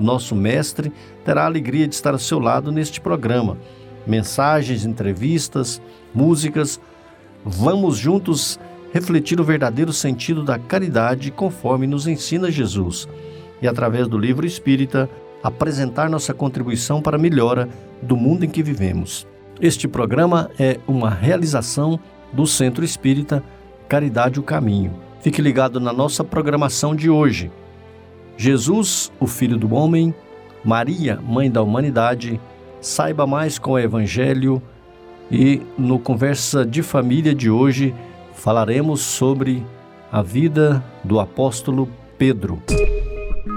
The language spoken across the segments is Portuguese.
o nosso mestre, terá a alegria de estar ao seu lado neste programa. Mensagens, entrevistas, músicas. Vamos juntos refletir o verdadeiro sentido da caridade conforme nos ensina Jesus e, através do livro espírita, apresentar nossa contribuição para a melhora do mundo em que vivemos. Este programa é uma realização do Centro Espírita Caridade o Caminho. Fique ligado na nossa programação de hoje. Jesus, o Filho do Homem, Maria, Mãe da Humanidade, saiba mais com o Evangelho e no Conversa de Família de hoje falaremos sobre a vida do apóstolo Pedro.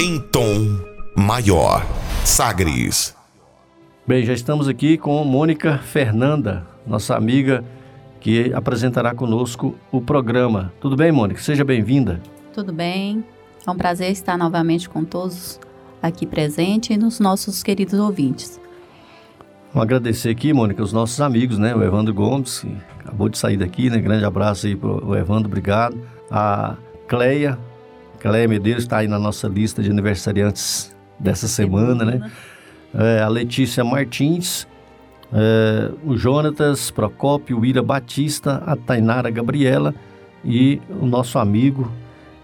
Em tom maior. Sagres. Bem, já estamos aqui com Mônica Fernanda, nossa amiga que apresentará conosco o programa. Tudo bem, Mônica? Seja bem-vinda. Tudo bem. É um prazer estar novamente com todos aqui presentes e nos nossos queridos ouvintes. Vamos agradecer aqui, Mônica, os nossos amigos, né? O Evandro Gomes, que acabou de sair daqui, né? Grande abraço aí para o Evandro, obrigado. A Cleia, Cleia Medeiros está aí na nossa lista de aniversariantes dessa semana, né? É, a Letícia Martins, é, o Jonatas Procópio, o Ira Batista, a Tainara Gabriela e o nosso amigo,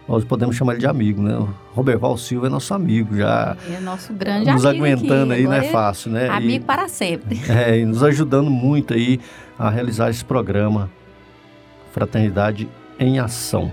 nós podemos chamar ele de amigo, né? O Roberval Silva é nosso amigo, já é nosso grande nos amigo aguentando aqui. aí, não é Agora fácil, né? Amigo E- para sempre. é, e nos ajudando muito aí a realizar esse programa Fraternidade em Ação.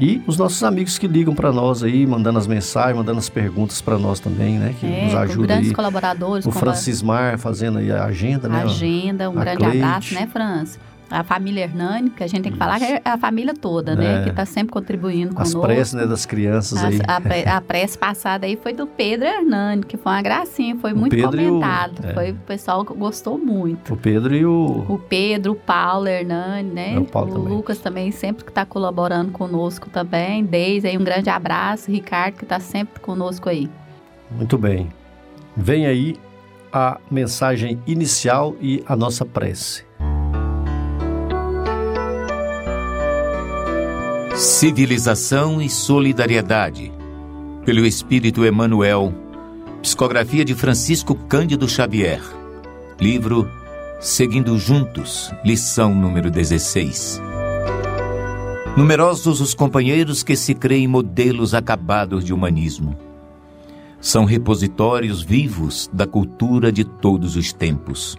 E os nossos amigos que ligam para nós aí, mandando as mensagens, mandando as perguntas para nós também, né? Que É, nos ajudam grandes aí. colaboradores, O com Francismar fazendo aí a agenda, a né? agenda, um a grande Cleide. abraço, né, França? A família Hernani, que a gente tem que falar que é a família toda, né? É. Que está sempre contribuindo As conosco. preces né, das crianças As- aí. a, pre- a prece passada aí foi do Pedro Hernani, que foi uma gracinha, foi O muito Pedro e o- comentado. é. Foi, o pessoal gostou muito. O Pedro e o. O Pedro, o Paulo Hernani, né? É, o Paulo também. Lucas também, sempre que está colaborando conosco também. Deise aí, um grande abraço. Ricardo, que está sempre conosco aí. Muito bem. Vem aí a mensagem inicial e a nossa prece. Civilização e Solidariedade, pelo Espírito Emmanuel, psicografia de Francisco Cândido Xavier, livro Seguindo Juntos, lição número 16. Numerosos os companheiros que se creem modelos acabados de humanismo. São repositórios vivos da cultura de todos os tempos.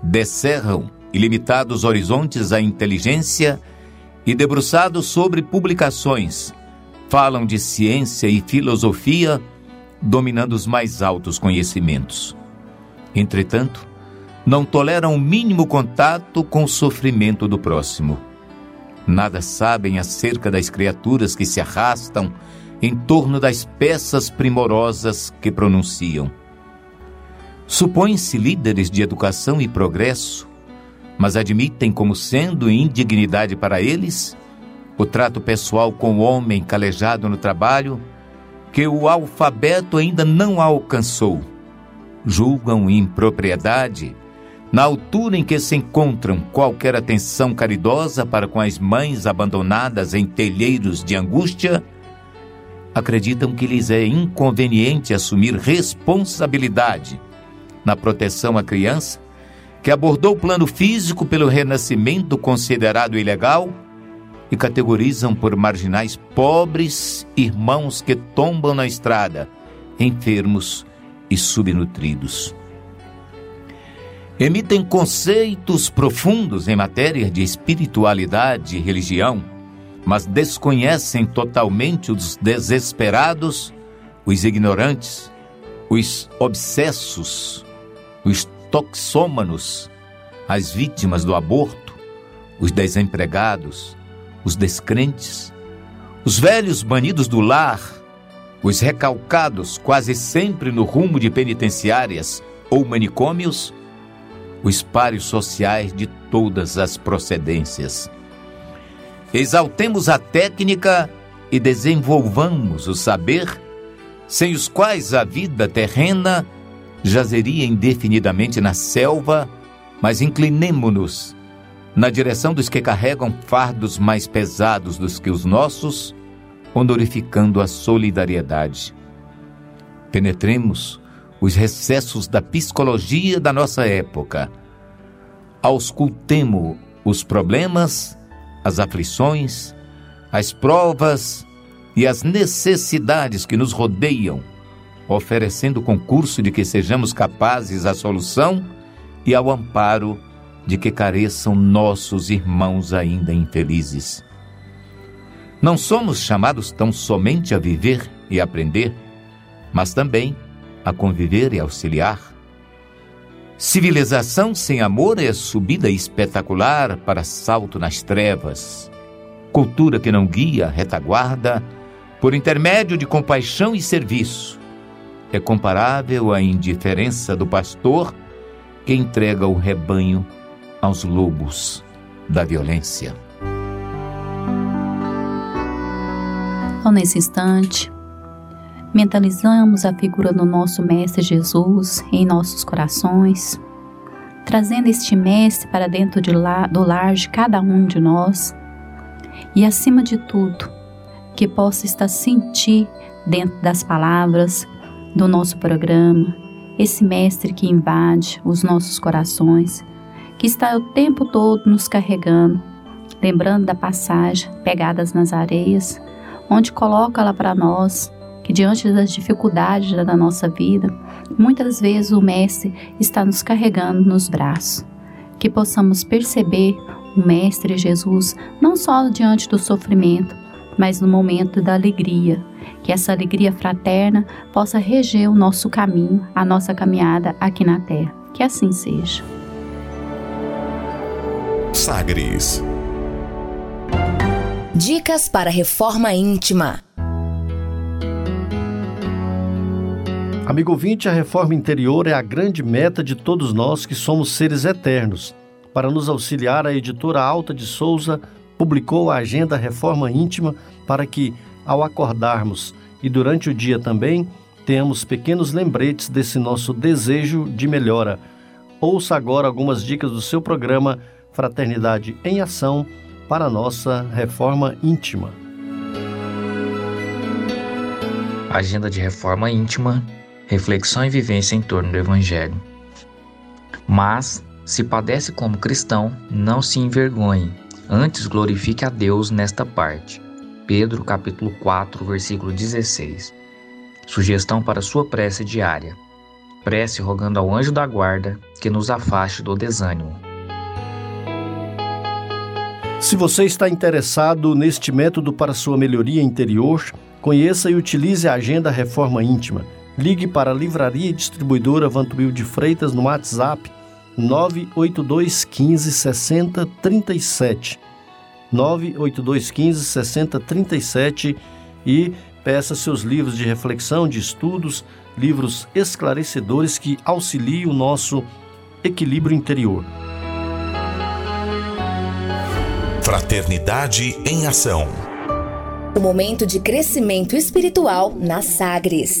Descerram ilimitados horizontes à inteligência e debruçados sobre publicações, falam de ciência e filosofia, dominando os mais altos conhecimentos. Entretanto, não toleram o mínimo contato com o sofrimento do próximo. Nada sabem acerca das criaturas que se arrastam em torno das peças primorosas que pronunciam. Supõem-se líderes de educação e progresso, mas admitem como sendo indignidade para eles o trato pessoal com o homem calejado no trabalho que o alfabeto ainda não alcançou. Julgam impropriedade na altura em que se encontram qualquer atenção caridosa para com as mães abandonadas em telheiros de angústia, acreditam que lhes é inconveniente assumir responsabilidade na proteção à criança que abordou o plano físico pelo renascimento considerado ilegal e categorizam por marginais pobres irmãos que tombam na estrada, enfermos e subnutridos. Emitem conceitos profundos em matéria de espiritualidade e religião, mas desconhecem totalmente os desesperados, os ignorantes, os obsessos, os toxômanos, as vítimas do aborto, os desempregados, os descrentes, os velhos banidos do lar, os recalcados quase sempre no rumo de penitenciárias ou manicômios, os pários sociais de todas as procedências. Exaltemos a técnica e desenvolvamos o saber, sem os quais a vida terrena jazeria indefinidamente na selva, mas inclinemo-nos na direção dos que carregam fardos mais pesados dos que os nossos, honorificando a solidariedade. Penetremos os recessos da psicologia da nossa época. Auscultemo os problemas, as aflições, as provas e as necessidades que nos rodeiam, oferecendo concurso de que sejamos capazes à solução e ao amparo de que careçam nossos irmãos ainda infelizes. Não somos chamados tão somente a viver e aprender, mas também a conviver e auxiliar. Civilização sem amor é subida espetacular para salto nas trevas. Cultura que não guia, retaguarda, por intermédio de compaixão e serviço, é comparável à indiferença do pastor que entrega o rebanho aos lobos da violência. Então, nesse instante, mentalizamos a figura do nosso Mestre Jesus em nossos corações, trazendo este Mestre para dentro de lá, do lar de cada um de nós e, acima de tudo, que possa estar sentir dentro das palavras do nosso programa, esse Mestre que invade os nossos corações, que está o tempo todo nos carregando, lembrando da passagem Pegadas nas Areias onde coloca lá para nós que diante das dificuldades da nossa vida, muitas vezes o Mestre está nos carregando nos braços. Que possamos perceber o Mestre Jesus não só diante do sofrimento, mas no momento da alegria. Que essa alegria fraterna possa reger o nosso caminho, a nossa caminhada aqui na terra. Que assim seja. Sagres Dicas para reforma íntima. Amigo ouvinte, a reforma interior é a grande meta de todos nós que somos seres eternos. Para nos auxiliar, a editora Alta de Souza publicou a agenda Reforma Íntima para que, ao acordarmos e durante o dia também, tenhamos pequenos lembretes desse nosso desejo de melhora. Ouça agora algumas dicas do seu programa Fraternidade em Ação para a nossa reforma íntima. Agenda de reforma íntima, reflexão e vivência em torno do Evangelho. Mas, se padece como cristão, não se envergonhe, antes glorifique a Deus nesta parte. Pedro capítulo 4, versículo 16. Sugestão para sua prece diária. Prece rogando ao anjo da guarda que nos afaste do desânimo. Se você está interessado neste método para sua melhoria interior, conheça e utilize a Agenda Reforma Íntima. Ligue para a Livraria e Distribuidora Vantuil de Freitas no WhatsApp 982 15 60 37. 982 15 60 37 e peça seus livros de reflexão, de estudos, livros esclarecedores que auxiliem o nosso equilíbrio interior. Fraternidade em Ação. O momento de crescimento espiritual na Sagres.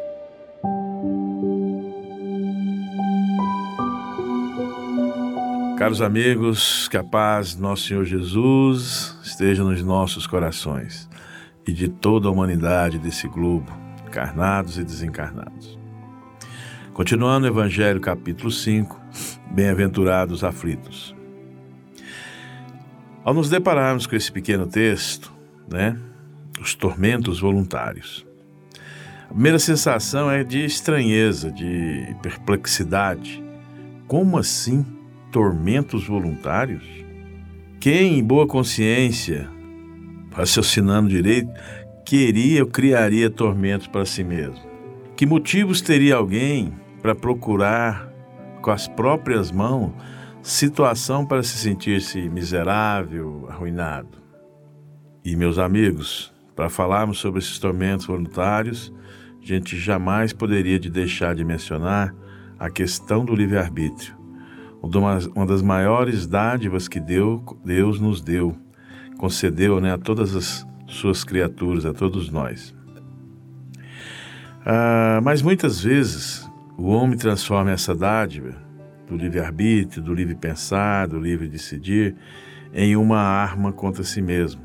Caros amigos, que a paz do nosso Senhor Jesus esteja nos nossos corações e de toda a humanidade desse globo, encarnados e desencarnados. Continuando o Evangelho, capítulo 5, Bem-aventurados aflitos. Ao nos depararmos com esse pequeno texto, né, os tormentos voluntários. A primeira sensação é de estranheza, de perplexidade. Como assim tormentos voluntários? Quem, em boa consciência, raciocinando direito, queria ou criaria tormentos para si mesmo? Que motivos teria alguém para procurar com as próprias mãos situação para se sentir-se miserável, arruinado? E meus amigos, para falarmos sobre esses tormentos voluntários, a gente jamais poderia de deixar de mencionar a questão do livre-arbítrio uma das maiores dádivas que Deus nos deu, concedeu né, a todas as suas criaturas, a todos nós. Ah, mas muitas vezes o homem transforma essa dádiva do livre-arbítrio, do livre pensar, do livre decidir, em uma arma contra si mesmo,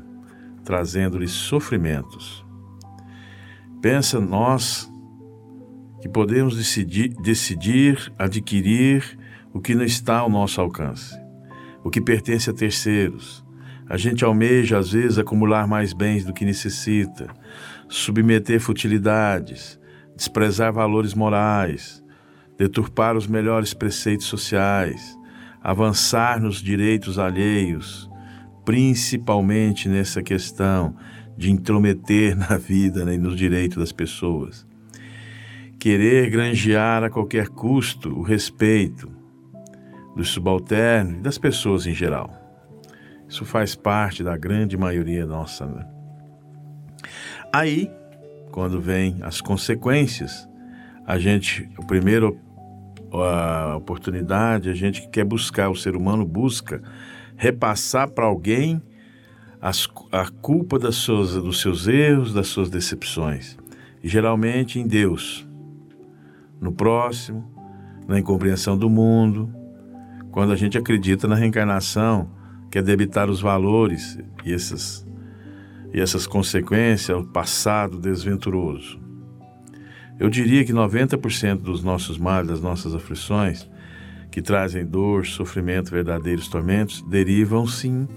trazendo-lhe sofrimentos. Pensa nós que podemos decidir, decidir adquirir o que não está ao nosso alcance, o que pertence a terceiros. A gente almeja, às vezes, acumular mais bens do que necessita, submeter futilidades, desprezar valores morais, deturpar os melhores preceitos sociais, avançar nos direitos alheios, principalmente nessa questão de intrometer na vida né, e nos direitos das pessoas. Querer granjear a qualquer custo o respeito, dos subalternos e das pessoas em geral. Isso faz parte da grande maioria nossa. Né? Aí, quando vem as consequências, a gente, a primeira a oportunidade, a gente quer buscar, o ser humano busca repassar para alguém as, a culpa das suas, dos seus erros, das suas decepções. E geralmente em Deus, no próximo, na incompreensão do mundo, quando a gente acredita na reencarnação, quer debitar os valores e essas, e essas consequências ao passado desventuroso. Eu diria que 90% dos nossos males, das nossas aflições, que trazem dor, sofrimento, verdadeiros tormentos, derivam sim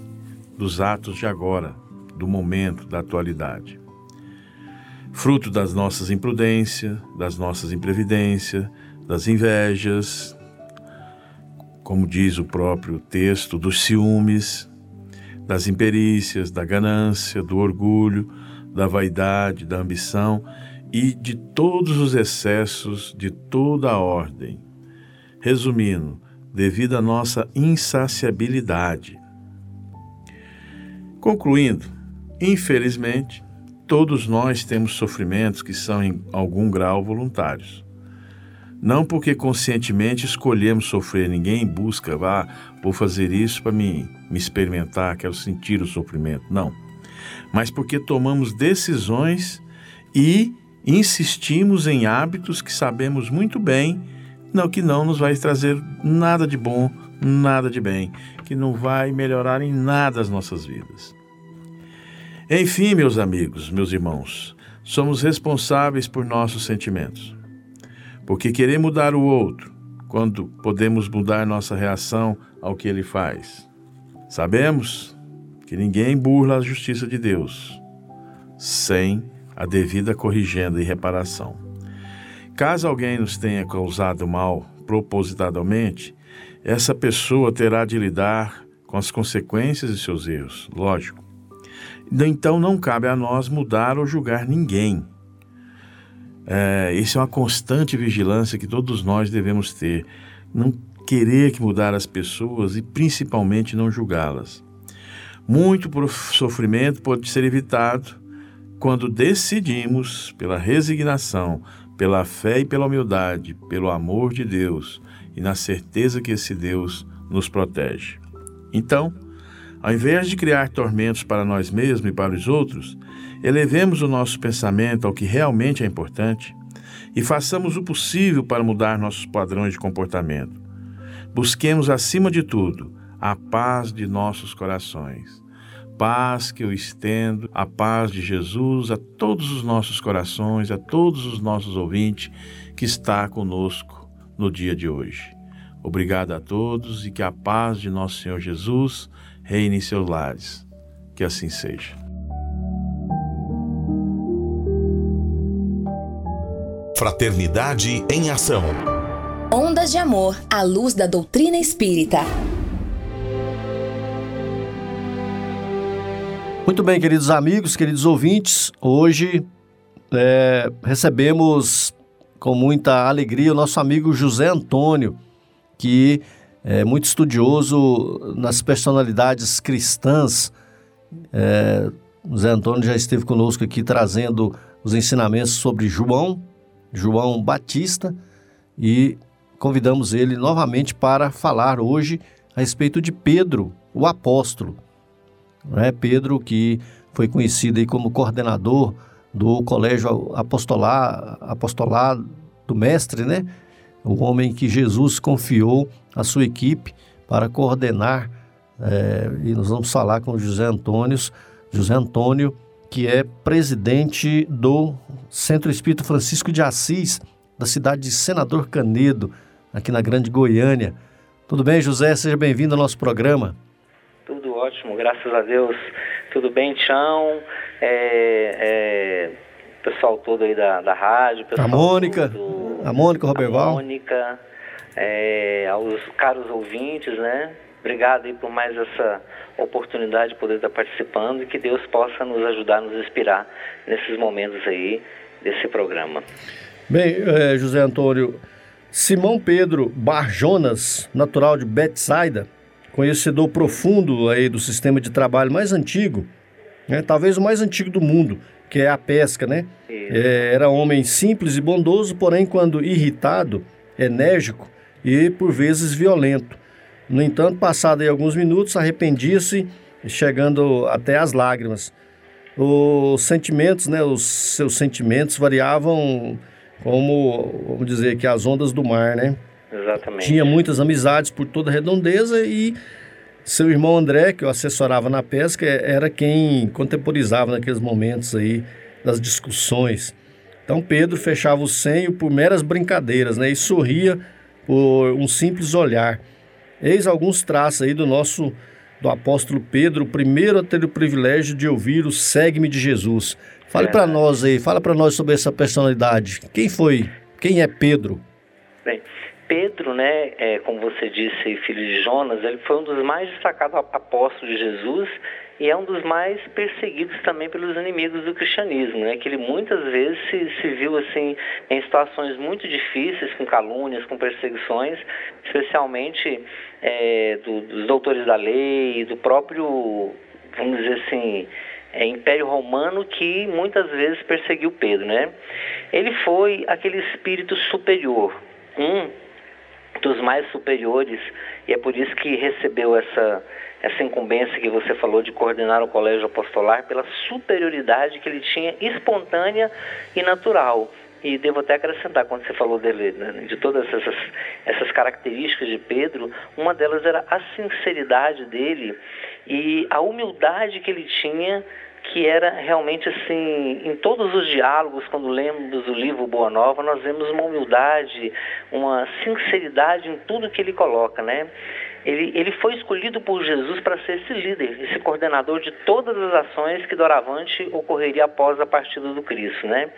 dos atos de agora, do momento, da atualidade. Fruto das nossas imprudências, das nossas imprevidências, das invejas, como diz o próprio texto, dos ciúmes, das imperícias, da ganância, do orgulho, da vaidade, da ambição e de todos os excessos de toda a ordem. Resumindo, devido à nossa insaciabilidade. Concluindo, infelizmente, todos nós temos sofrimentos que são em algum grau voluntários. Não porque conscientemente escolhemos sofrer, ninguém busca, vá, ah, vou fazer isso para me, me experimentar, quero sentir o sofrimento. Não. Mas porque tomamos decisões e insistimos em hábitos que sabemos muito bem não que não nos vai trazer nada de bom, nada de bem, que não vai melhorar em nada as nossas vidas. Enfim, meus amigos, meus irmãos, somos responsáveis por nossos sentimentos. Porque querer mudar o outro, quando podemos mudar nossa reação ao que ele faz. Sabemos que ninguém burla a justiça de Deus sem a devida corrigenda e reparação. Caso alguém nos tenha causado mal propositadamente, essa pessoa terá de lidar com as consequências de seus erros, lógico. Então não cabe a nós mudar ou julgar ninguém. É, isso é uma constante vigilância que todos nós devemos ter. Não querer que mudar as pessoas e principalmente não julgá-las. Muito sofrimento pode ser evitado quando decidimos, pela resignação, pela fé e pela humildade, pelo amor de Deus e na certeza que esse Deus nos protege. Então, ao invés de criar tormentos para nós mesmos e para os outros, elevemos o nosso pensamento ao que realmente é importante e façamos o possível para mudar nossos padrões de comportamento. Busquemos, acima de tudo, a paz de nossos corações. Paz que eu estendo, a paz de Jesus a todos os nossos corações, a todos os nossos ouvintes que está conosco no dia de hoje. Obrigado a todos e que a paz de nosso Senhor Jesus reine em seus lares. Que assim seja. Fraternidade em Ação. Ondas de Amor, à luz da doutrina espírita. Muito bem, queridos amigos, queridos ouvintes, hoje é, recebemos com muita alegria o nosso amigo José Antônio, que é muito estudioso nas personalidades cristãs. É, José Antônio já esteve conosco aqui trazendo os ensinamentos sobre João, João Batista, e convidamos ele novamente para falar hoje a respeito de Pedro, o apóstolo. É Pedro que foi conhecido aí como coordenador do Colégio Apostolar, Apostolar do Mestre, né? O homem que Jesus confiou a sua equipe para coordenar, é, e nós vamos falar com José Antônio, José Antônio, que é presidente do Centro Espírito Francisco de Assis, da cidade de Senador Canedo, aqui na Grande Goiânia. Tudo bem, José? Seja bem-vindo ao nosso programa. Tudo ótimo, graças a Deus. Tudo bem, Tião? É, é, pessoal todo aí da, da rádio, pessoal a Mônica, do, a Mônica Roberval. A Mônica, é, aos caros ouvintes, né? Obrigado aí por mais essa oportunidade de poder estar participando e que Deus possa nos ajudar, nos inspirar nesses momentos aí desse programa. Bem, é, José Antônio, Simão Pedro Barjonas, natural de Betsaida, conhecedor profundo aí do sistema de trabalho mais antigo, né, talvez o mais antigo do mundo, que é a pesca, né? É, era homem simples e bondoso, porém, quando irritado, enérgico e por vezes violento. No entanto, passado alguns minutos, arrependia-se, chegando até as lágrimas. Os sentimentos, né, os seus sentimentos variavam como, vamos dizer, que as ondas do mar, né? Exatamente. Tinha muitas amizades por toda a redondeza e seu irmão André, que o assessorava na pesca, era quem contemporizava naqueles momentos aí das discussões. Então Pedro fechava o senho por meras brincadeiras, né? E sorria por um simples olhar. Eis alguns traços aí do nosso do apóstolo Pedro, o primeiro a ter o privilégio de ouvir o segue-me de Jesus. Fale para nós aí, fala para nós sobre essa personalidade. Quem foi? Quem é Pedro? Bem, Pedro, né, é, como você disse, filho de Jonas, ele foi um dos mais destacados apóstolos de Jesus e é um dos mais perseguidos também pelos inimigos do cristianismo, né? Que ele muitas vezes se, se viu assim em situações muito difíceis, com calúnias, com perseguições, especialmente é, do, dos doutores da lei, do próprio, vamos dizer assim, é, Império Romano que muitas vezes perseguiu Pedro, né? Ele foi aquele espírito superior, um dos mais superiores, e é por isso que recebeu essa, essa incumbência que você falou de coordenar o colégio apostolar, pela superioridade que ele tinha espontânea e natural. E devo até acrescentar, quando você falou dele, né, de todas essas, essas características de Pedro, uma delas era a sinceridade dele e a humildade que ele tinha que era realmente assim, em todos os diálogos, quando lemos o livro Boa Nova, nós vemos uma humildade, uma sinceridade em tudo que ele coloca, né? Ele, ele foi escolhido por Jesus para ser esse líder, esse coordenador de todas as ações que doravante ocorreria após a partida do Cristo, né?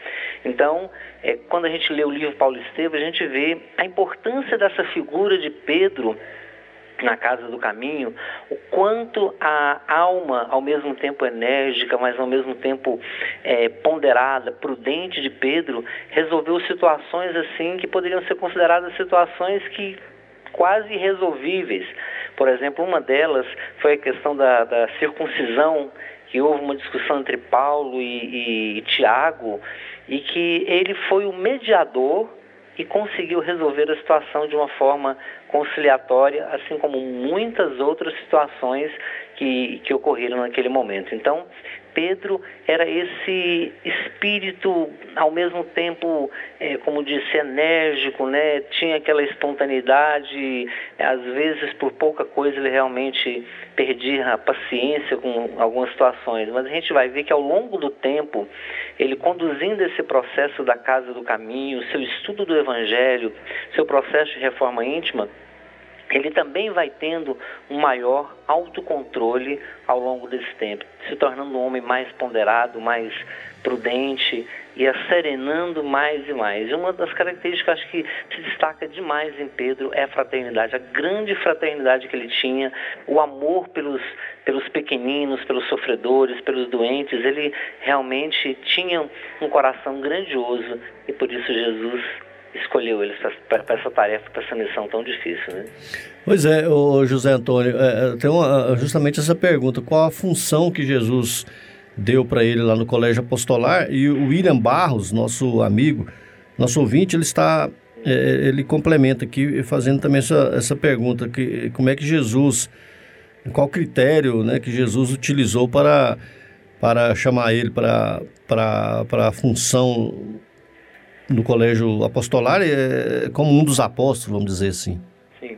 Então, é, quando a gente lê o livro Paulo Estevam, a gente vê a importância dessa figura de Pedro na casa do caminho, o quanto a alma, ao mesmo tempo enérgica, mas ao mesmo tempo é, ponderada, prudente de Pedro, resolveu situações assim que poderiam ser consideradas situações que quase irresolvíveis. Por exemplo, uma delas foi a questão da, da circuncisão, que houve uma discussão entre Paulo e, e, e Tiago, e que ele foi o mediador e conseguiu resolver a situação de uma forma conciliatória, assim como muitas outras situações que, que ocorreram naquele momento. Então, Pedro era esse espírito, ao mesmo tempo, é, como disse, enérgico, né? tinha aquela espontaneidade, às vezes por pouca coisa ele realmente perdia a paciência com algumas situações, mas a gente vai ver que ao longo do tempo, ele conduzindo esse processo da casa do caminho, seu estudo do evangelho, seu processo de reforma íntima, ele também vai tendo um maior autocontrole ao longo desse tempo, se tornando um homem mais ponderado, mais prudente e serenando mais e mais. E uma das características que acho que se destaca demais em Pedro é a fraternidade, a grande fraternidade que ele tinha, o amor pelos, pelos pequeninos, pelos sofredores, pelos doentes. Ele realmente tinha um coração grandioso e por isso Jesus escolheu ele para essa tarefa, para essa missão tão difícil, né? Pois é, o José Antônio, é, é, tem uma, justamente essa pergunta: qual a função que Jesus deu para ele lá no Colégio Apostolar? E o William Barros, nosso amigo, nosso ouvinte, ele está, é, ele complementa aqui fazendo também essa, essa pergunta: que como é que Jesus, qual critério, né, que Jesus utilizou para para chamar ele para para a função no colégio apostolar é, como um dos apóstolos, vamos dizer assim. Sim.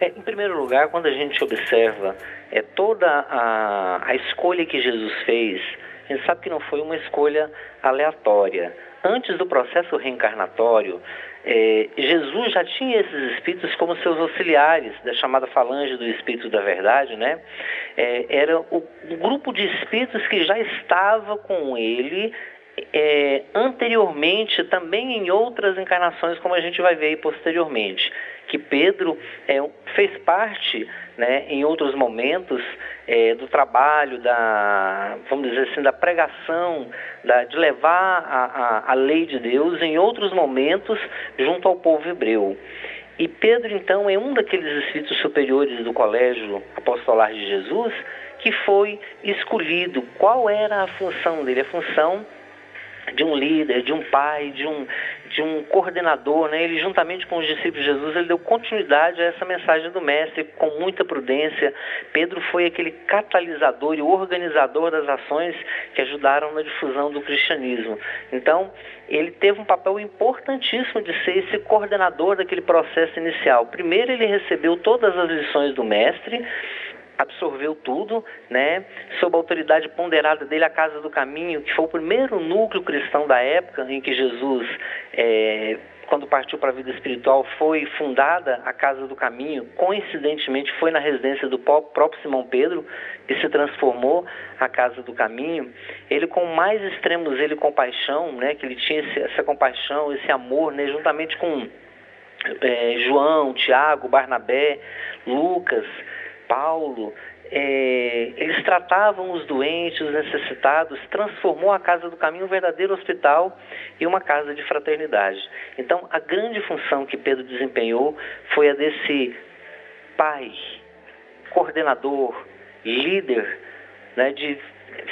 É, em primeiro lugar, quando a gente observa é, toda a, a escolha que Jesus fez, a gente sabe que não foi uma escolha aleatória. Antes do processo reencarnatório, é, Jesus já tinha esses espíritos como seus auxiliares, da chamada falange do Espírito da Verdade, né? É, era o, grupo de espíritos que já estava com ele é, anteriormente, também em outras encarnações, como a gente vai ver posteriormente, que Pedro é, fez parte, né, em outros momentos, é, do trabalho, da, vamos dizer assim, da pregação, da, de levar a, a, a lei de Deus em outros momentos junto ao povo hebreu. E Pedro, então, é um daqueles espíritos superiores do colégio apostolar de Jesus que foi escolhido. Qual era a função dele? A função de um líder, de um pai, de um, de um coordenador, né? ele juntamente com os discípulos de Jesus, ele deu continuidade a essa mensagem do mestre com muita prudência. Pedro foi aquele catalisador e organizador das ações que ajudaram na difusão do cristianismo. Então, ele teve um papel importantíssimo de ser esse coordenador daquele processo inicial. Primeiro, ele recebeu todas as lições do mestre, absorveu tudo, né? Sob a autoridade ponderada dele, a Casa do Caminho, que foi o primeiro núcleo cristão da época em que Jesus, é, quando partiu para a vida espiritual, foi fundada a Casa do Caminho. Coincidentemente, foi na residência do próprio Simão Pedro que se transformou a Casa do Caminho. Ele, com mais extremos, ele compaixão, né? Que ele tinha esse, essa compaixão, esse amor, né? Juntamente com é, João, Tiago, Barnabé, Lucas, Paulo, é, eles tratavam os doentes, os necessitados, transformou a Casa do Caminho um verdadeiro hospital e uma casa de fraternidade. Então, a grande função que Pedro desempenhou foi a desse pai, coordenador, líder, né, de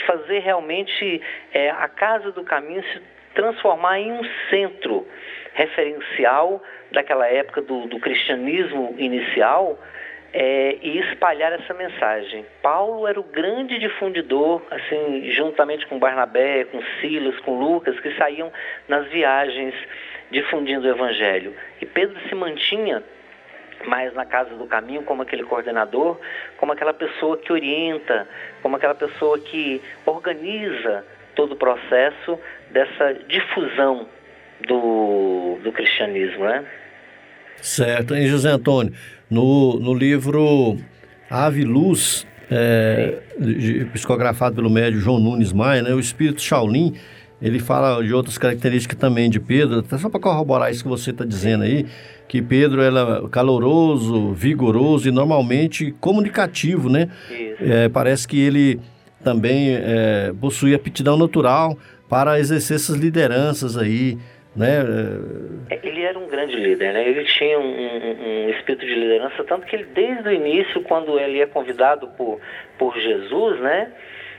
fazer realmente é, a Casa do Caminho se transformar em um centro referencial daquela época do, do cristianismo inicial, é, e espalhar essa mensagem. Paulo era o grande difundidor, assim, juntamente com Barnabé, com Silas, com Lucas, que saíam nas viagens difundindo o evangelho. E Pedro se mantinha mais na casa do caminho como aquele coordenador, como aquela pessoa que orienta, como aquela pessoa que organiza todo o processo dessa difusão do, do cristianismo, né? Certo. E José Antônio, no, no livro Ave Luz, é, psicografado pelo médio João Nunes Maia, né, o espírito Shaolin, ele fala de outras características também de Pedro, até só para corroborar isso que você está dizendo aí, que Pedro era caloroso, vigoroso e normalmente comunicativo, né? É, parece que ele também é, possui aptidão natural para exercer essas lideranças aí, né? É, ele era um grande líder, né? Ele tinha um, um, espírito de liderança, tanto que ele, desde o início, quando ele é convidado por, por Jesus, né?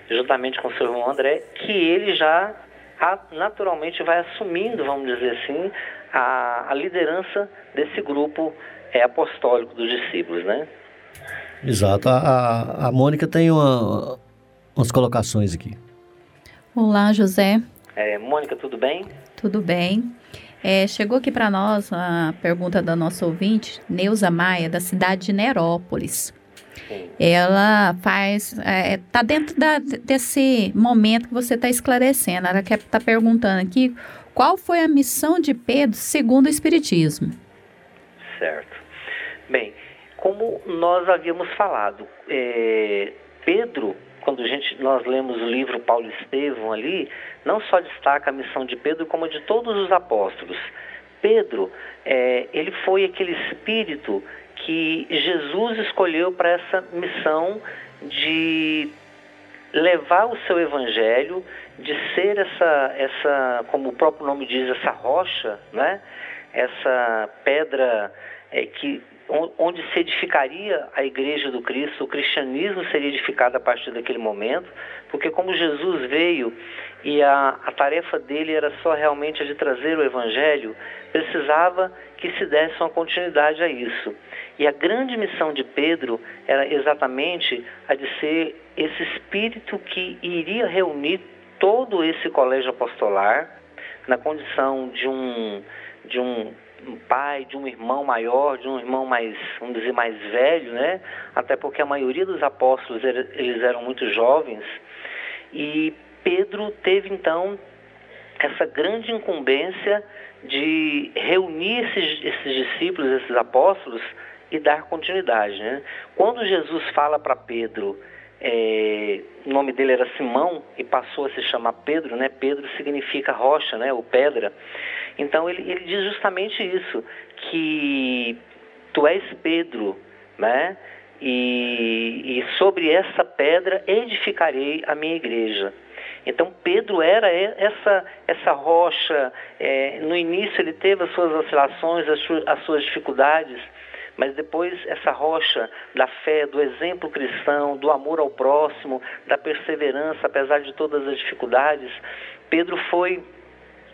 Juntamente com seu irmão André, que ele já naturalmente vai assumindo, vamos dizer assim, a, a liderança desse grupo é, apostólico dos discípulos, né? Exato. A, a Mônica tem uma, umas colocações aqui. Olá, José. É, Mônica, tudo bem? Tudo bem. É, chegou aqui para nós a pergunta da nossa ouvinte, Neuza Maia, da cidade de Nerópolis. Sim. Ela faz. Está é, tá dentro da, desse momento que você está esclarecendo. Ela está perguntando aqui qual foi a missão de Pedro segundo o Espiritismo. Certo. Bem, como nós havíamos falado, é, Pedro, quando a gente, nós lemos o livro Paulo Estevão ali, não só destaca a missão de Pedro, como de todos os apóstolos. Pedro, é, ele foi aquele espírito que Jesus escolheu para essa missão de levar o seu evangelho, de ser essa, essa, como o próprio nome diz, essa rocha, né? essa pedra é, que onde se edificaria a igreja do Cristo, o cristianismo seria edificado a partir daquele momento, porque como Jesus veio e a, a tarefa dele era só realmente a de trazer o evangelho, precisava que se desse uma continuidade a isso. E a grande missão de Pedro era exatamente a de ser esse espírito que iria reunir todo esse colégio apostolar na condição de um de um um pai, de um irmão maior, de um irmão mais, vamos dizer, mais velho, né? Até porque a maioria dos apóstolos eles eram muito jovens. E Pedro teve então essa grande incumbência de reunir esses, esses discípulos, esses apóstolos e dar continuidade. Né? Quando Jesus fala para Pedro, é, o nome dele era Simão e passou a se chamar Pedro, né? Pedro significa rocha, né? Ou pedra. Então ele, ele diz justamente isso, que tu és Pedro, né? E, e sobre essa pedra edificarei a minha igreja. Então Pedro era essa essa rocha. É, no início ele teve as suas oscilações, as, as suas dificuldades, mas depois essa rocha da fé, do exemplo cristão, do amor ao próximo, da perseverança, apesar de todas as dificuldades, Pedro foi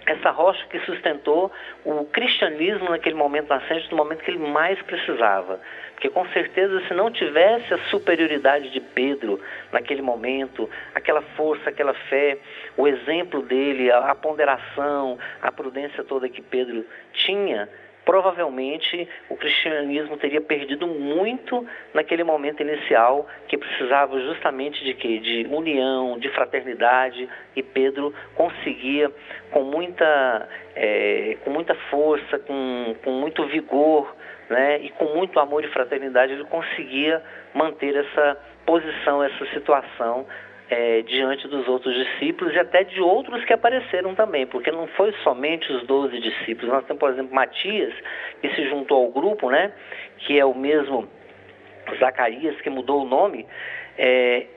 essa rocha que sustentou o cristianismo naquele momento nascente, no momento que ele mais precisava. Porque com certeza, se não tivesse a superioridade de Pedro naquele momento, aquela força, aquela fé, o exemplo dele, a, ponderação, a prudência toda que Pedro tinha, provavelmente o cristianismo teria perdido muito naquele momento inicial que precisava justamente de quê? De união, de fraternidade e Pedro conseguia com muita, é, com muita força, com, com muito vigor né, e com muito amor e fraternidade ele conseguia manter essa posição, essa situação é, diante dos outros discípulos e até de outros que apareceram também, porque não foi somente os doze discípulos. Nós temos, por exemplo, Matias, que se juntou ao grupo, né, que é o mesmo Zacarias, que mudou o nome, é,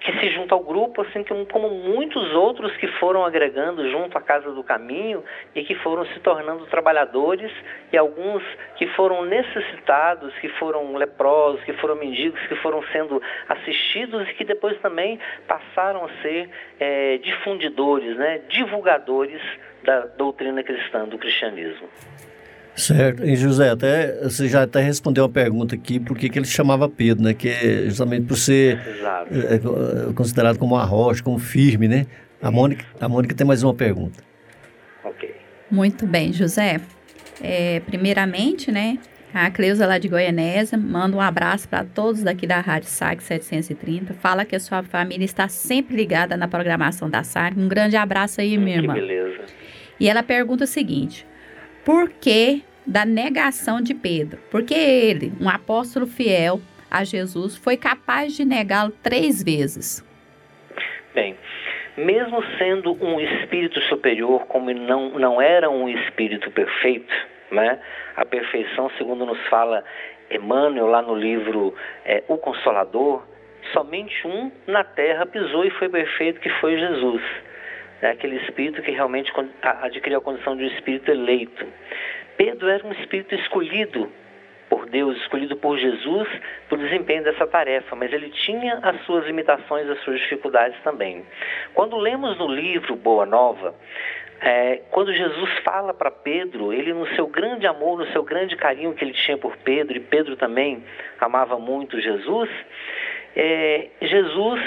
que se junta ao grupo, assim como muitos outros que foram agregando junto à Casa do Caminho e que foram se tornando trabalhadores e alguns que foram necessitados, que foram leprosos, que foram mendigos, que foram sendo assistidos e que depois também passaram a ser é, difundidores, né, divulgadores da doutrina cristã, do cristianismo. Certo. E José, até você já até respondeu a pergunta aqui, por que ele chamava Pedro, né? Que é justamente por ser é, é, considerado como uma rocha, como firme, né? A Mônica, a Mônica tem mais uma pergunta. Ok. Muito bem, José. É, primeiramente, né? A Cleusa lá de Goianésia manda um abraço para todos daqui da Rádio SAG 730. Fala que a sua família está sempre ligada na programação da SAG. Um grande abraço aí, minha irmã. Que beleza. E ela pergunta o seguinte: por que da negação de Pedro, porque ele, um apóstolo fiel a Jesus, foi capaz de negá-lo três vezes. Bem, mesmo sendo um espírito superior, como não, não era um espírito perfeito, né? a perfeição, segundo nos fala Emmanuel lá no livro é, O Consolador, somente um na terra pisou e foi perfeito, que foi Jesus. É aquele espírito que realmente adquiriu a condição de um espírito eleito. Pedro era um espírito escolhido por Deus, escolhido por Jesus para o desempenho dessa tarefa, mas ele tinha as suas limitações, as suas dificuldades também. Quando lemos no livro Boa Nova, é, quando Jesus fala para Pedro, ele no seu grande amor, no seu grande carinho que ele tinha por Pedro, e Pedro também amava muito Jesus, é, Jesus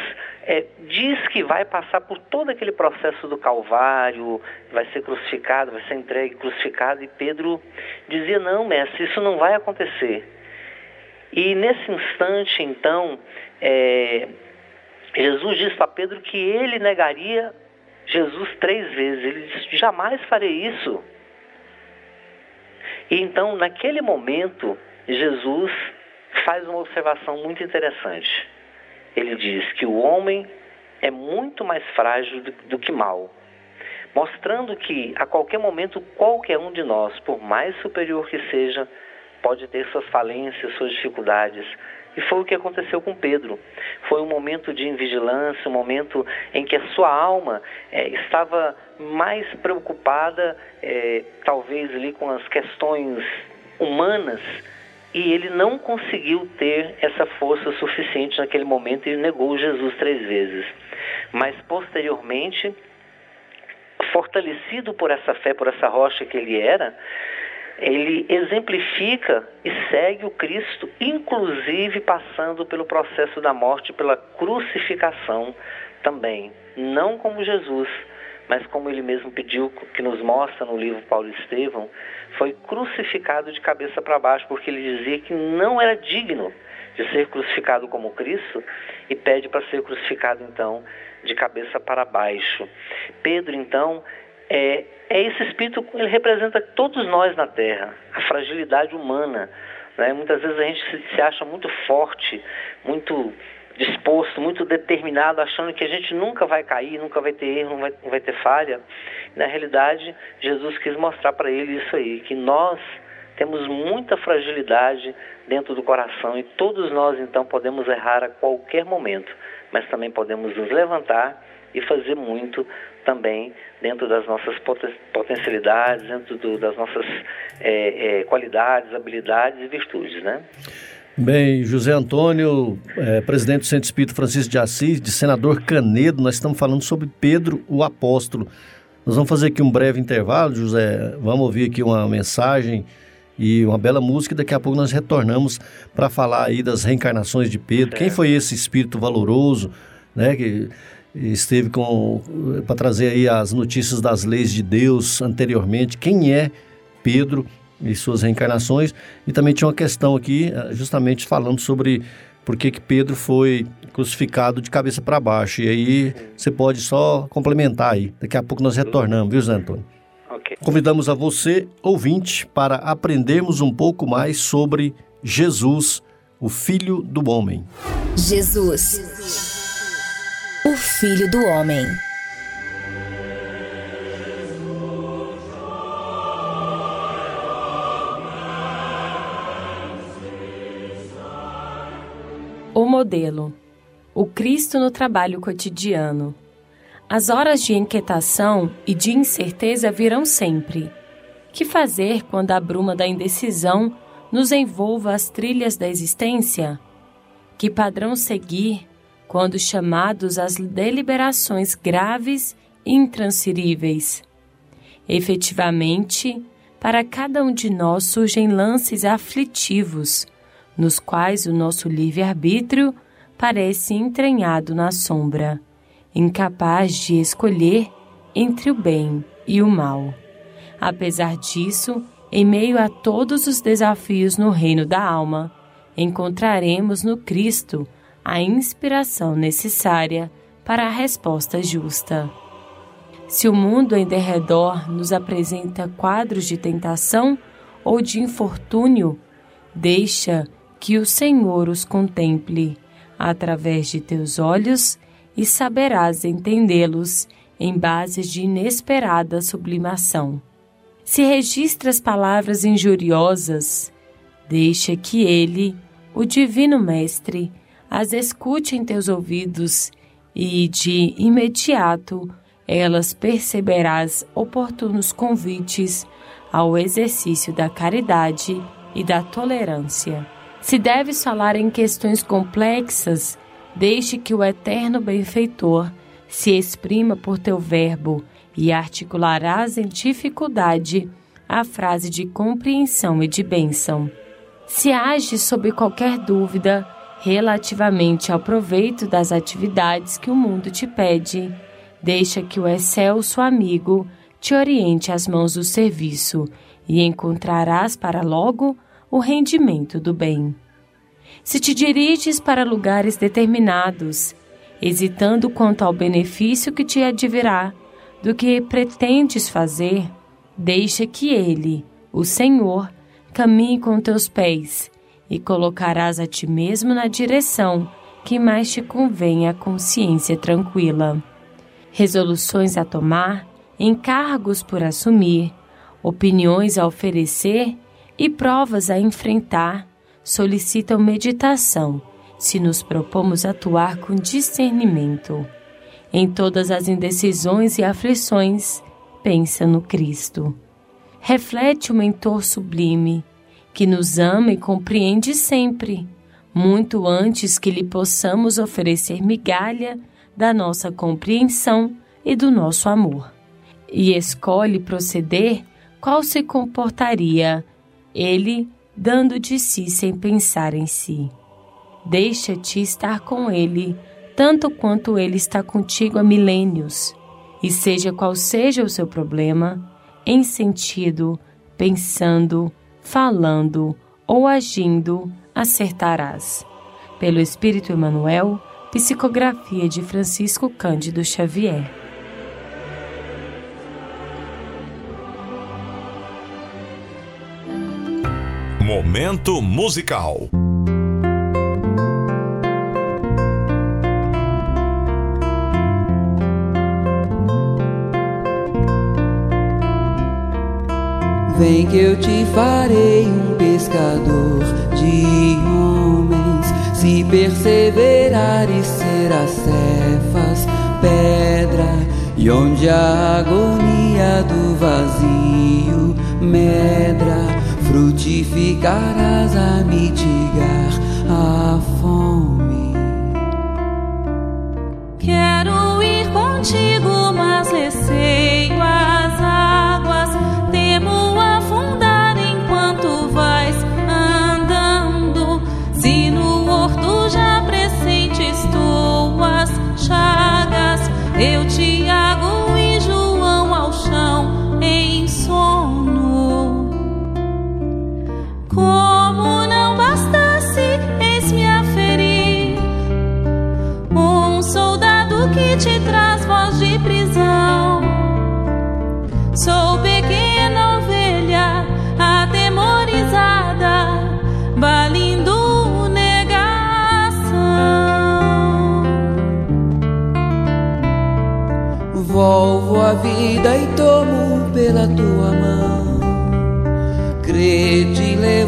é, diz que vai passar por todo aquele processo do Calvário, vai ser crucificado, vai ser entregue crucificado, e Pedro dizia: Não, mestre, isso não vai acontecer. E nesse instante, então, é, Jesus diz para Pedro que ele negaria Jesus três vezes. Ele disse: Jamais farei isso. E então, naquele momento, Jesus faz uma observação muito interessante. Ele diz que o homem é muito mais frágil do, do que mal, mostrando que a qualquer momento qualquer um de nós, por mais superior que seja, pode ter suas falências, suas dificuldades. E foi o que aconteceu com Pedro. Foi um momento de invigilância, um momento em que a sua alma é, estava mais preocupada, é, talvez ali com as questões humanas, e ele não conseguiu ter essa força suficiente naquele momento e negou Jesus três vezes. Mas posteriormente, fortalecido por essa fé, por essa rocha que ele era, ele exemplifica e segue o Cristo, inclusive passando pelo processo da morte, pela crucificação também. Não como Jesus, mas como ele mesmo pediu, que nos mostra no livro Paulo Estevão, foi crucificado de cabeça para baixo, porque ele dizia que não era digno de ser crucificado como Cristo e pede para ser crucificado então de cabeça para baixo. Pedro então é, é esse espírito, ele representa todos nós na Terra, a fragilidade humana. Né? Muitas vezes a gente se, se acha muito forte, muito disposto, muito determinado, achando que a gente nunca vai cair, nunca vai ter erro, não vai, não vai ter falha. Na realidade, Jesus quis mostrar para ele isso aí, que nós temos muita fragilidade dentro do coração e todos nós então podemos errar a qualquer momento, mas também podemos nos levantar e fazer muito também dentro das nossas potencialidades, dentro do, das nossas é, é, qualidades, habilidades e virtudes, né? Bem, José Antônio, é, presidente do Centro Espírito Francisco de Assis, de senador Canedo, nós estamos falando sobre Pedro o Apóstolo. Nós vamos fazer aqui um breve intervalo, José. Vamos ouvir aqui uma mensagem e uma bela música. Daqui a pouco nós retornamos para falar aí das reencarnações de Pedro. Quem foi esse espírito valoroso, né? Que esteve com para trazer aí as notícias das leis de Deus anteriormente. Quem é Pedro e suas reencarnações? E também tinha uma questão aqui, eh, justamente falando sobre por que, que Pedro foi crucificado de cabeça para baixo. E aí você pode só complementar aí. Daqui a pouco nós retornamos, viu, Zé Antônio? Okay. Convidamos a você, ouvinte, para aprendermos um pouco mais sobre Jesus, o Filho do Homem. Jesus o Filho do Homem. O modelo. O Cristo no trabalho cotidiano. As horas de inquietação e de incerteza virão sempre. Que fazer quando a bruma da indecisão nos envolva as trilhas da existência? Que padrão seguir quando chamados às deliberações graves e intransferíveis. Efetivamente, para cada um de nós surgem lances aflitivos, nos quais o nosso livre-arbítrio parece entranhado na sombra, incapaz de escolher entre o bem e o mal. Apesar disso, em meio a todos os desafios no reino da alma, encontraremos no Cristo a inspiração necessária para a resposta justa. Se o mundo em derredor nos apresenta quadros de tentação ou de infortúnio, deixa que o Senhor os contemple através de teus olhos e saberás entendê-los em bases de inesperada sublimação. Se registras palavras injuriosas, deixa que ele, o Divino Mestre, as escute em teus ouvidos e de imediato elas perceberás oportunos convites ao exercício da caridade e da tolerância. Se deves falar em questões complexas, deixe que o eterno benfeitor se exprima por teu verbo e articularás em dificuldade a frase de compreensão e de bênção. Se age sob qualquer dúvida, relativamente ao proveito das atividades que o mundo te pede. Deixa que o excelso amigo te oriente às mãos do serviço e encontrarás para logo o rendimento do bem. Se te diriges para lugares determinados, hesitando quanto ao benefício que te advirá do que pretendes fazer, deixa que ele, o Senhor, caminhe com teus pés e colocarás a ti mesmo na direção que mais te convém a consciência tranquila. Resoluções a tomar, encargos por assumir, opiniões a oferecer e provas a enfrentar solicitam meditação se nos propomos atuar com discernimento. Em todas as indecisões e aflições, pensa no Cristo. Reflete o mentor sublime, que nos ama e compreende sempre, muito antes que lhe possamos oferecer migalha da nossa compreensão e do nosso amor. E escolhe proceder qual se comportaria ele dando de si sem pensar em si. Deixa-te estar com ele, tanto quanto ele está contigo há milênios, e seja qual seja o seu problema, em sentido, pensando, falando ou agindo, acertarás. Pelo Espírito Emmanuel, psicografia de Francisco Cândido Xavier. Momento musical. Vem que eu te farei um pescador de homens. Se perseverares, serás cefas, pedra, e onde a agonia do vazio medra, frutificarás a mitigar a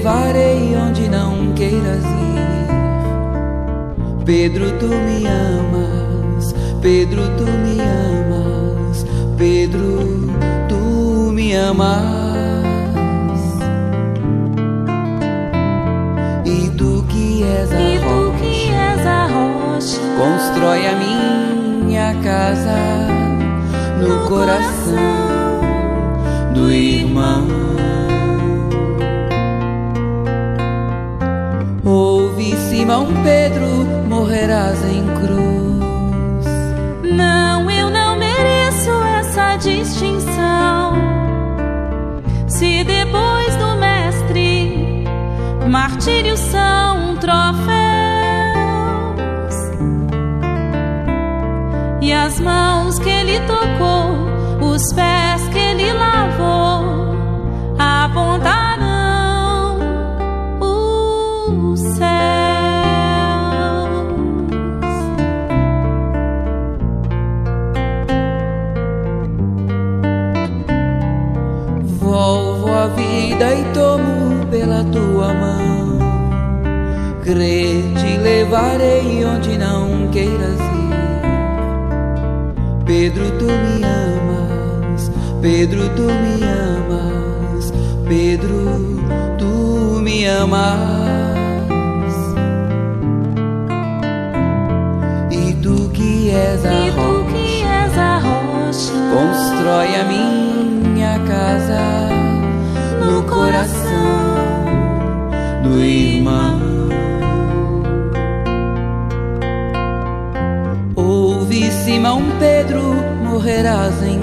levarei onde não queiras ir. Pedro, tu me amas. Pedro, tu me amas. Pedro, tu me amas. E tu que és a E rocha, que és a rocha, constrói a minha casa no coração do irmão. Morrerás em cruz. Não, eu não mereço essa distinção. Se depois do mestre, martírios são troféus, e as mãos que ele tocou, os pés Crê, te levarei onde não queiras ir. Pedro, tu me amas. Pedro, tu me amas. Pedro, tu me amas. E tu que és a rocha. és a rocha, Constrói a minha casa no coração morrerás em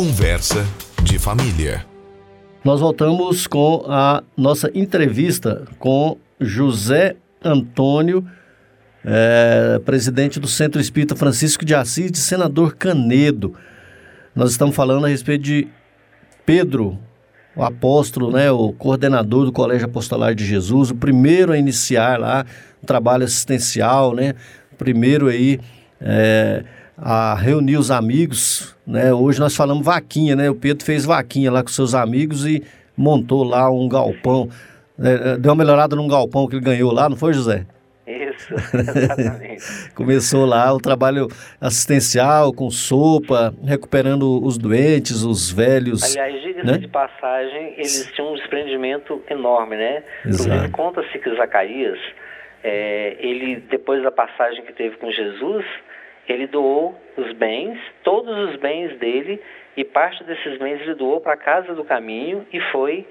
Conversa de família. Nós voltamos com a nossa entrevista com José Antônio, é, presidente do Centro Espírita Francisco de Assis, de Senador Canedo. Nós estamos falando a respeito de Pedro, o apóstolo, né, o coordenador do Colégio Apostolar de Jesus, o primeiro a iniciar lá um trabalho assistencial, né, primeiro aí é, a reunir os amigos, né? Hoje nós falamos vaquinha, né? O Pedro fez vaquinha lá com seus amigos e montou lá um galpão. É, deu uma melhorada num galpão que ele ganhou lá, não foi, José? Isso, exatamente. Começou lá o trabalho assistencial, com sopa, recuperando os doentes, os velhos. Aliás, diga-se né? de passagem, eles tinham um desprendimento enorme, né? Exato. Conta-se que Zacarias, é, ele, depois da passagem que teve com Jesus, ele doou os bens, todos os bens dele, e parte desses bens ele doou para a Casa do Caminho e foi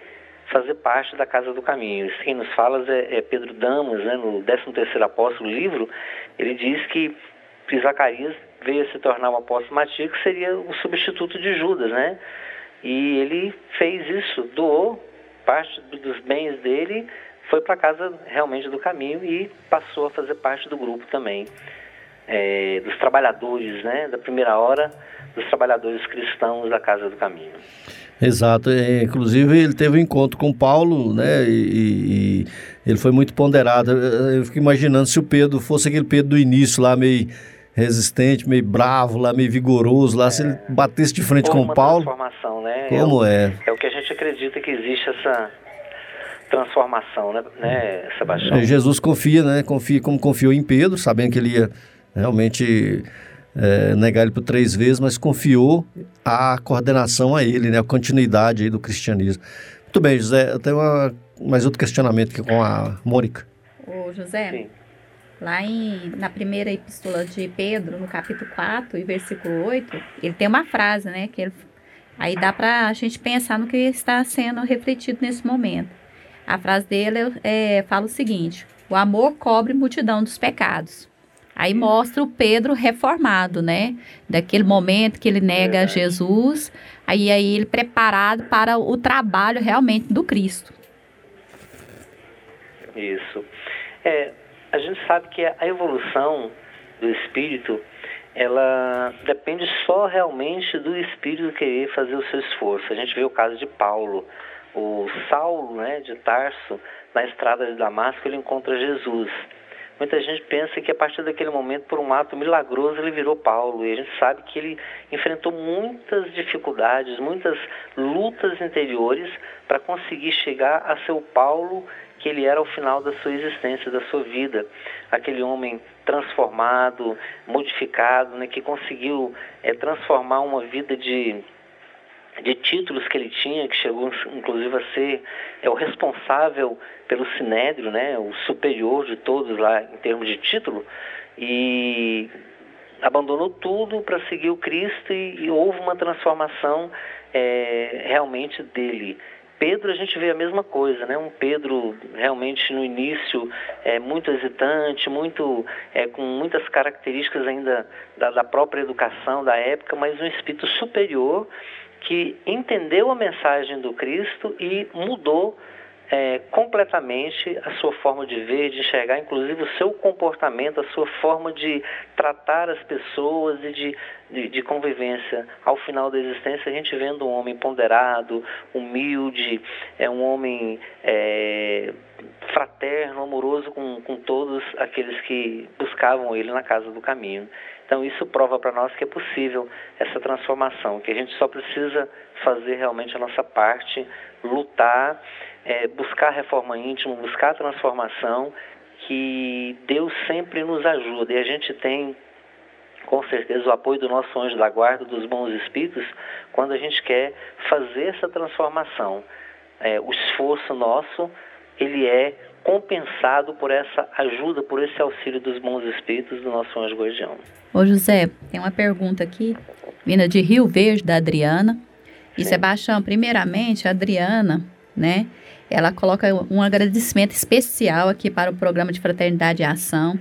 fazer parte da Casa do Caminho. Quem nos fala é, é Pedro Damas, né, no 13º Apóstolo livro, ele diz que, que Zacarias veio a se tornar um apóstolo matírico, que seria o substituto de Judas, né? E ele fez isso, doou parte dos bens dele, foi para a Casa realmente do Caminho e passou a fazer parte do grupo também é, dos trabalhadores, né, da primeira hora, dos trabalhadores cristãos da Casa do Caminho. Exato, é, inclusive ele teve um encontro com Paulo, né, e, e ele foi muito ponderado. Eu, fico imaginando se o Pedro fosse aquele Pedro do início lá, meio resistente, meio bravo, lá meio vigoroso, lá, é. se ele batesse de frente com uma Paulo. transformação, né? Como é? É, é o que a gente acredita que existe essa transformação, né, né Sebastião? é, Jesus confia, né? Confia como confiou em Pedro, sabendo que ele ia realmente é, negar ele por três vezes, mas confiou a coordenação a ele, né, a continuidade aí do cristianismo. Muito bem, José, eu tenho uma, mais outro questionamento aqui com a Mônica. Ô, José, lá em, na primeira epístola de Pedro, no capítulo 4 e versículo 8, ele tem uma frase, né, que ele, aí dá para a gente pensar no que está sendo refletido nesse momento. A frase dele é, fala o seguinte, o amor cobre multidão dos pecados. Aí mostra o Pedro reformado, né? Daquele momento que ele nega Jesus, aí, aí ele preparado para o trabalho realmente do Cristo. Isso. É, a gente sabe que a evolução do espírito, ela depende só realmente do espírito querer fazer o seu esforço. A gente vê o caso de Paulo. O Saulo, né, de Tarso, na estrada de Damasco, ele encontra Jesus. Muita gente pensa que a partir daquele momento, por um ato milagroso, ele virou Paulo. E a gente sabe que ele enfrentou muitas dificuldades, muitas lutas interiores para conseguir chegar a ser o Paulo que ele era ao final da sua existência, da sua vida. Aquele homem transformado, modificado, né, que conseguiu é, transformar uma vida de de títulos que ele tinha, que chegou inclusive a ser é, o responsável pelo Sinédrio, né, o superior de todos lá em termos de título, e abandonou tudo para seguir o Cristo e, e, houve uma transformação é, realmente dele. Pedro a gente vê a mesma coisa, né? Um Pedro realmente no início é muito hesitante, muito é, com muitas características ainda da, da própria educação da época, mas um espírito superior que entendeu a mensagem do Cristo e mudou é, completamente a sua forma de ver, de enxergar, inclusive o seu comportamento, a sua forma de tratar as pessoas e de, de, de convivência. Ao final da existência, a gente vendo um homem ponderado, humilde, é um homem é, fraterno, amoroso com, com todos aqueles que buscavam ele na casa do caminho. Então isso prova para nós que é possível essa transformação, que a gente só precisa fazer realmente a nossa parte, lutar é, buscar reforma íntima, buscar transformação, que Deus sempre nos ajuda. E a gente tem, com certeza, o apoio do nosso anjo da guarda, dos bons espíritos, quando a gente quer fazer essa transformação. É, o esforço nosso, ele é compensado por essa ajuda, por esse auxílio dos bons espíritos do nosso anjo guardião. Ô José, tem uma pergunta aqui, vinda de Rio Verde, da Adriana. E Sim. Sebastião, primeiramente, a Adriana, né? Ela coloca um agradecimento especial aqui para o programa de Fraternidade e Ação,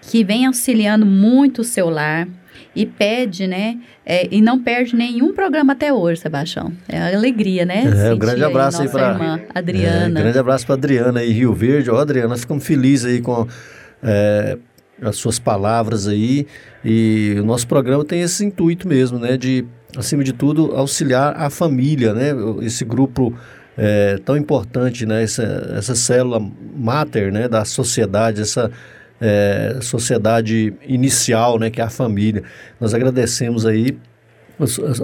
que vem auxiliando muito o seu lar e pede, né? É, e não perde nenhum programa até hoje, Sebastião. É uma alegria, né? É, um grande abraço aí, aí para Adriana. É, grande abraço para Adriana aí, Rio Verde. Ó, Adriana, nós ficamos felizes aí com é, as suas palavras aí. E o nosso programa tem esse intuito mesmo, né? De, acima de tudo, auxiliar a família, né? Esse grupo é, tão importante, né? Essa, essa célula máter né? da sociedade, essa é, sociedade inicial, né? Que é a família. Nós agradecemos aí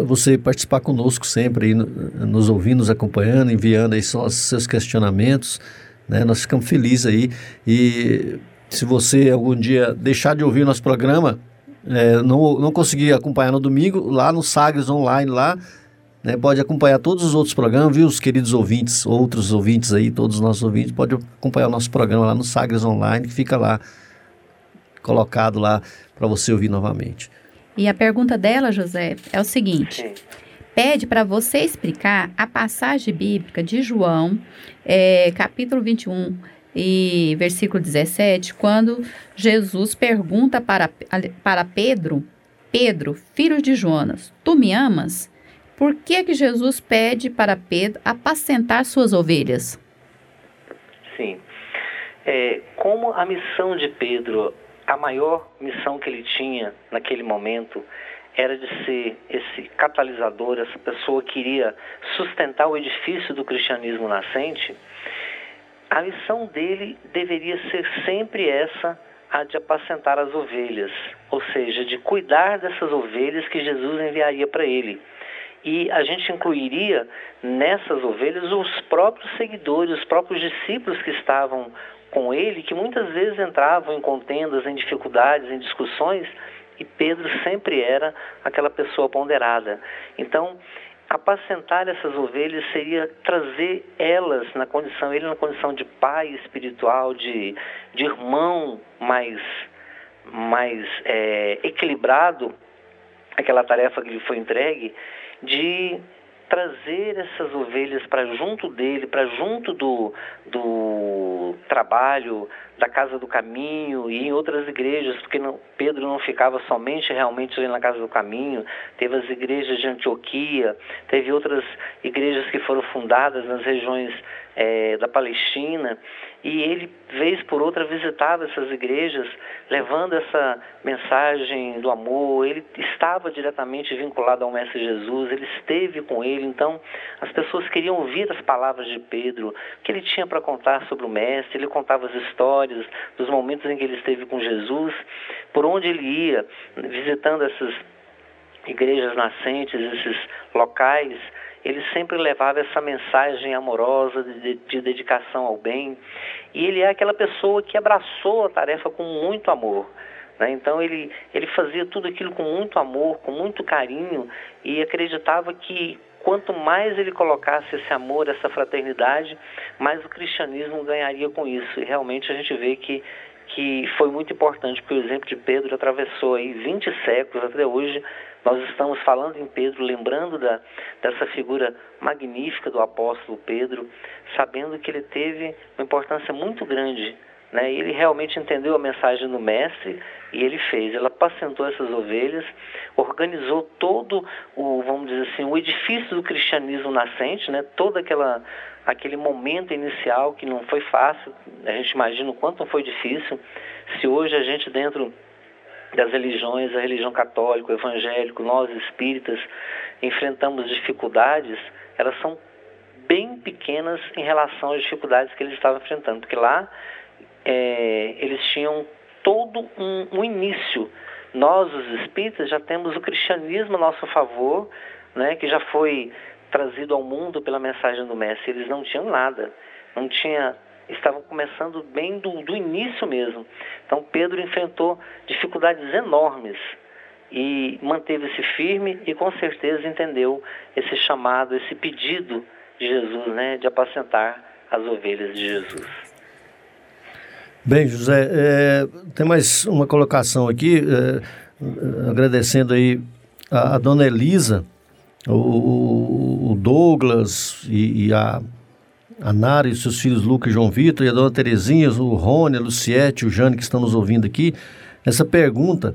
você participar conosco sempre, aí, nos ouvindo, nos acompanhando, enviando aí seus questionamentos, né? Nós ficamos felizes aí e se você algum dia deixar de ouvir nosso programa, é, não, não conseguir acompanhar no domingo, lá no Sagres Online, lá né, pode acompanhar todos os outros programas, viu, os queridos ouvintes, outros ouvintes aí, todos os nossos ouvintes, pode acompanhar o nosso programa lá no Sagres Online, que fica lá, colocado lá para você ouvir novamente. E a pergunta dela, José, é o seguinte: pede para você explicar a passagem bíblica de João, é, capítulo 21 e versículo 17, quando Jesus pergunta para, para Pedro, Pedro, filho de Jonas, tu me amas? Por que que Jesus pede para Pedro apacentar suas ovelhas? Sim. É, como a missão de Pedro, a maior missão que ele tinha naquele momento era de ser esse catalisador, essa pessoa que iria sustentar o edifício do cristianismo nascente, a missão dele deveria ser sempre essa, a de apacentar as ovelhas, ou seja, de cuidar dessas ovelhas que Jesus enviaria para ele. E a gente incluiria nessas ovelhas os próprios seguidores, os próprios discípulos que estavam com ele, que muitas vezes entravam em contendas, em dificuldades, em discussões, e Pedro sempre era aquela pessoa ponderada. Então, apacentar essas ovelhas seria trazer elas na condição, ele na condição de pai espiritual, de, de irmão mais, mais é, equilibrado, aquela tarefa que lhe foi entregue, de trazer essas ovelhas para junto dele, para junto do, do trabalho, da Casa do Caminho e em outras igrejas, porque não, Pedro não ficava somente realmente na Casa do Caminho, teve as igrejas de Antioquia, teve outras igrejas que foram fundadas nas regiões é, da Palestina, e ele, vez por outra, visitava essas igrejas, levando essa mensagem do amor. Ele estava diretamente vinculado ao Mestre Jesus, ele esteve com ele, então as pessoas queriam ouvir as palavras de Pedro, que ele tinha para contar sobre o Mestre. Ele contava as histórias dos momentos em que ele esteve com Jesus, por onde ele ia, visitando essas igrejas nascentes, esses locais ele sempre levava essa mensagem amorosa de, de, dedicação ao bem. E ele é aquela pessoa que abraçou a tarefa com muito amor. Né? Então ele, ele fazia tudo aquilo com muito amor, com muito carinho e acreditava que quanto mais ele colocasse esse amor, essa fraternidade, mais o cristianismo ganharia com isso. E realmente a gente vê que que foi muito importante, porque o exemplo de Pedro atravessou aí 20 séculos até hoje. Nós estamos falando em Pedro, lembrando da, dessa figura magnífica do apóstolo Pedro, sabendo que ele teve uma importância muito grande. Né? Ele realmente entendeu a mensagem do Mestre e ele fez. Ele apacentou essas ovelhas, organizou todo o, vamos dizer assim, o edifício do cristianismo nascente, né? toda aquela aquele momento inicial que não foi fácil, a gente imagina o quanto foi difícil. Se hoje a gente dentro das religiões, a religião católica, o evangélico, nós espíritas, enfrentamos dificuldades, elas são bem pequenas em relação às dificuldades que eles estavam enfrentando, porque lá é, eles tinham todo um, um, início. Nós, os espíritas, já temos o cristianismo a nosso favor, né, que já foi trazido ao mundo pela mensagem do Mestre. Eles não tinham nada, não tinha, estavam começando bem do, do início mesmo. Então Pedro enfrentou dificuldades enormes e manteve-se firme e com certeza entendeu esse chamado, esse pedido de Jesus, né, de apacentar as ovelhas de Jesus. Bem, José, é, tem mais uma colocação aqui, é, agradecendo aí a, a dona Elisa, o, Douglas e, e, a, a Nara e seus filhos Lucas e João Vitor, e a dona Terezinha, o Rony, a Luciete, o Jane que estão nos ouvindo aqui. Essa pergunta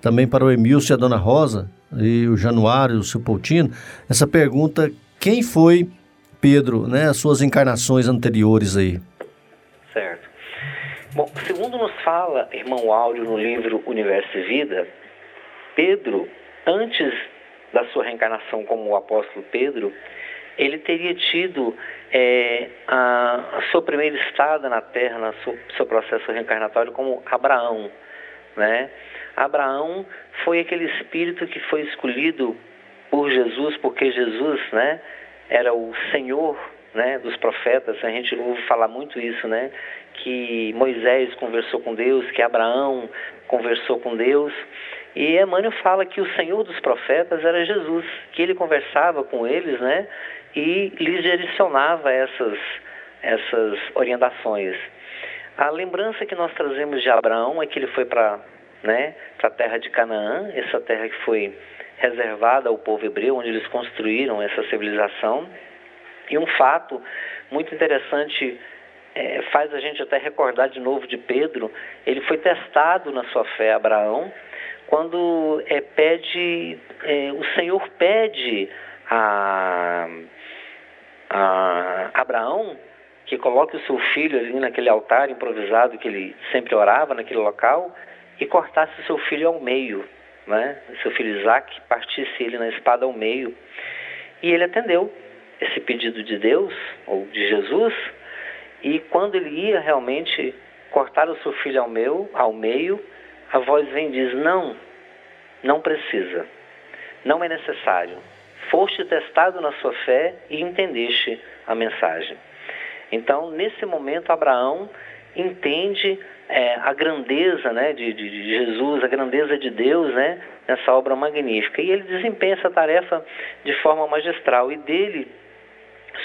também para o Emilson e a dona Rosa, e o Januário, o seu Poutino, essa pergunta, quem foi Pedro, né, as suas encarnações anteriores aí? Certo. Bom, segundo nos fala irmão Áureo no livro Universo e Vida, Pedro, antes da sua reencarnação como o apóstolo Pedro, ele teria tido é, a, a, sua primeira estada na Terra, no seu, processo reencarnatório, como Abraão. Né? Abraão foi aquele espírito que foi escolhido por Jesus, porque Jesus né, era o Senhor né, dos profetas. A gente ouve falar muito isso, né? Que Moisés conversou com Deus, que Abraão conversou com Deus. E Emmanuel fala que o Senhor dos profetas era Jesus, que ele conversava com eles, né? E lhes direcionava essas, essas orientações. A lembrança que nós trazemos de Abraão é que ele foi para né, a terra de Canaã, essa terra que foi reservada ao povo hebreu, onde eles construíram essa civilização. E um fato muito interessante é, faz a gente até recordar de novo de Pedro. Ele foi testado na sua fé, Abraão, quando é, pede, é, o Senhor pede a, a Abraão que coloque o seu filho ali naquele altar improvisado que ele sempre orava naquele local e cortasse o seu filho ao meio, né? Seu filho Isaac partisse ele na espada ao meio. E ele atendeu esse pedido de Deus ou de Jesus. E quando ele ia realmente cortar o seu filho ao, meu, ao meio, a voz vem e diz: Não, não precisa, não é necessário. Foste testado na sua fé e entendeste a mensagem. Então, nesse momento, Abraão entende é, a grandeza né, de, de, Jesus, a grandeza de Deus né, nessa obra magnífica. E ele desempenha essa tarefa de forma magistral. E dele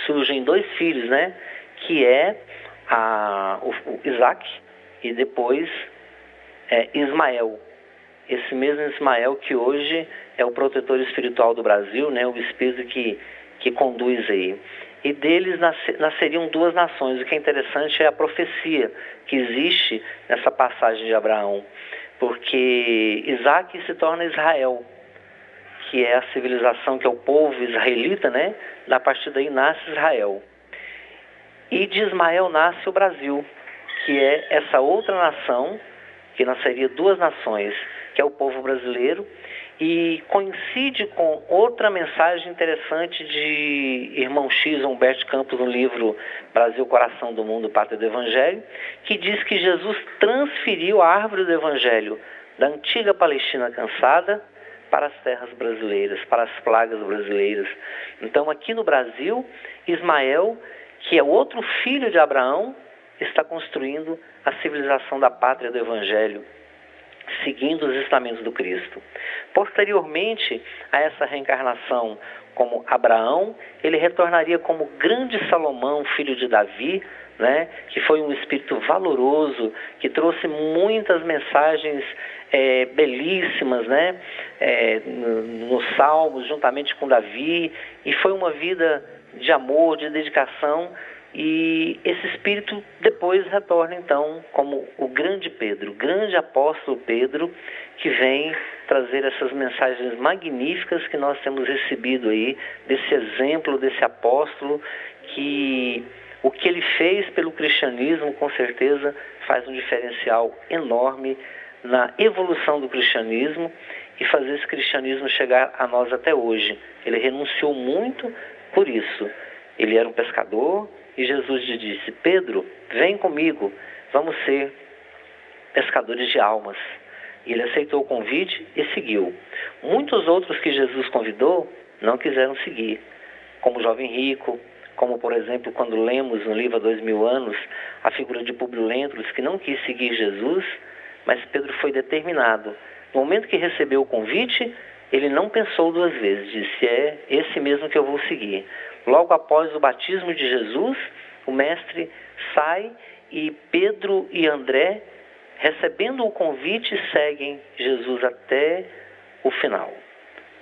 surgem dois filhos, né, que é a, o, o Isaac e depois é, Ismael. Esse mesmo Ismael que hoje é o protetor espiritual do Brasil, né, o espírito que, que conduz aí. E deles nasceriam duas nações. O que é interessante é a profecia que existe nessa passagem de Abraão, porque Isaac se torna Israel, que é a civilização, que é o povo israelita, né? Da partir daí nasce Israel. E de Ismael nasce o Brasil, que é essa outra nação que nasceria duas nações, que é o povo brasileiro, e coincide com outra mensagem interessante de irmão X, Humberto Campos, no livro Brasil, Coração do Mundo, Pátria do Evangelho, que diz que Jesus transferiu a árvore do Evangelho da antiga Palestina cansada para as terras brasileiras, para as plagas brasileiras. Então, aqui no Brasil, Ismael, que é outro filho de Abraão, está construindo a civilização da pátria do Evangelho. seguindo os ensinamentos do Cristo. Posteriormente a essa reencarnação como Abraão, ele retornaria como grande Salomão, filho de Davi, né, que foi um espírito valoroso, que trouxe muitas mensagens é, belíssimas né, é, nos Salmos, juntamente com Davi, e foi uma vida de amor, de dedicação, e esse espírito depois retorna então como o grande Pedro, o grande apóstolo Pedro, que vem trazer essas mensagens magníficas que nós temos recebido aí, desse exemplo, desse apóstolo, que o que ele fez pelo cristianismo, com certeza, faz um diferencial enorme na evolução do cristianismo e fazer esse cristianismo chegar a nós até hoje. Ele renunciou muito por isso. Ele era um pescador e Jesus lhe disse: Pedro, vem comigo, vamos ser pescadores de almas. Ele aceitou o convite e seguiu. Muitos outros que Jesus convidou não quiseram seguir, como o jovem rico, como por exemplo quando lemos no livro Há Dois Mil Anos a figura de Publio Lentulus, que não quis seguir Jesus, mas Pedro foi determinado. No momento que recebeu o convite, ele não pensou duas vezes, disse: É esse mesmo que eu vou seguir. Logo após o batismo de Jesus, o mestre sai e Pedro e André, recebendo o convite, seguem Jesus até o final.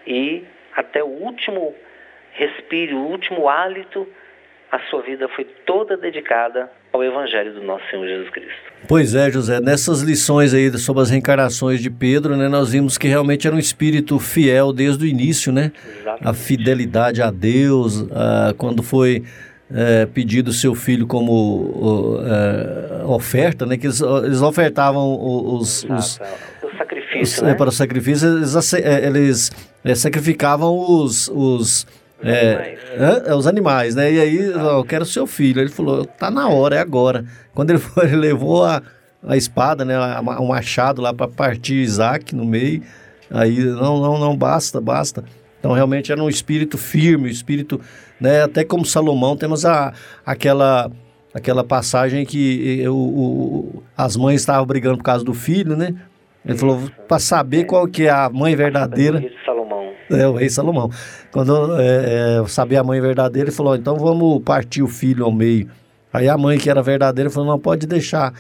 E até o último respiro, o último hálito, a sua vida foi toda dedicada ao Evangelho do nosso Senhor Jesus Cristo. Pois é, José, nessas lições aí sobre as reencarnações de Pedro, né, nós vimos que realmente era um espírito fiel desde o início, né? Exatamente. A fidelidade a Deus, a, quando foi é, pedido seu filho como é, oferta, né? Que eles, eles ofertavam os, os, o sacrifício, os, é, né? para o sacrifício, eles, é, eles é, sacrificavam os, os é, é, os animais, né? E aí, eu quero seu filho. Ele falou, tá na hora, é agora. Quando ele foi, ele levou a, a espada, né? O machado lá para partir Isaac no meio. Aí, não, não, não, basta, basta. Então, realmente era um espírito firme, um espírito, né? Até como Salomão, temos a, aquela, aquela passagem que o, o as mães estavam brigando por causa do filho, né? Ele falou, para saber qual que é a mãe verdadeira. É, o rei Salomão. Quando é, é, sabia a mãe verdadeira, ele falou: então vamos partir o filho ao meio. Aí a mãe que era verdadeira falou: não pode deixar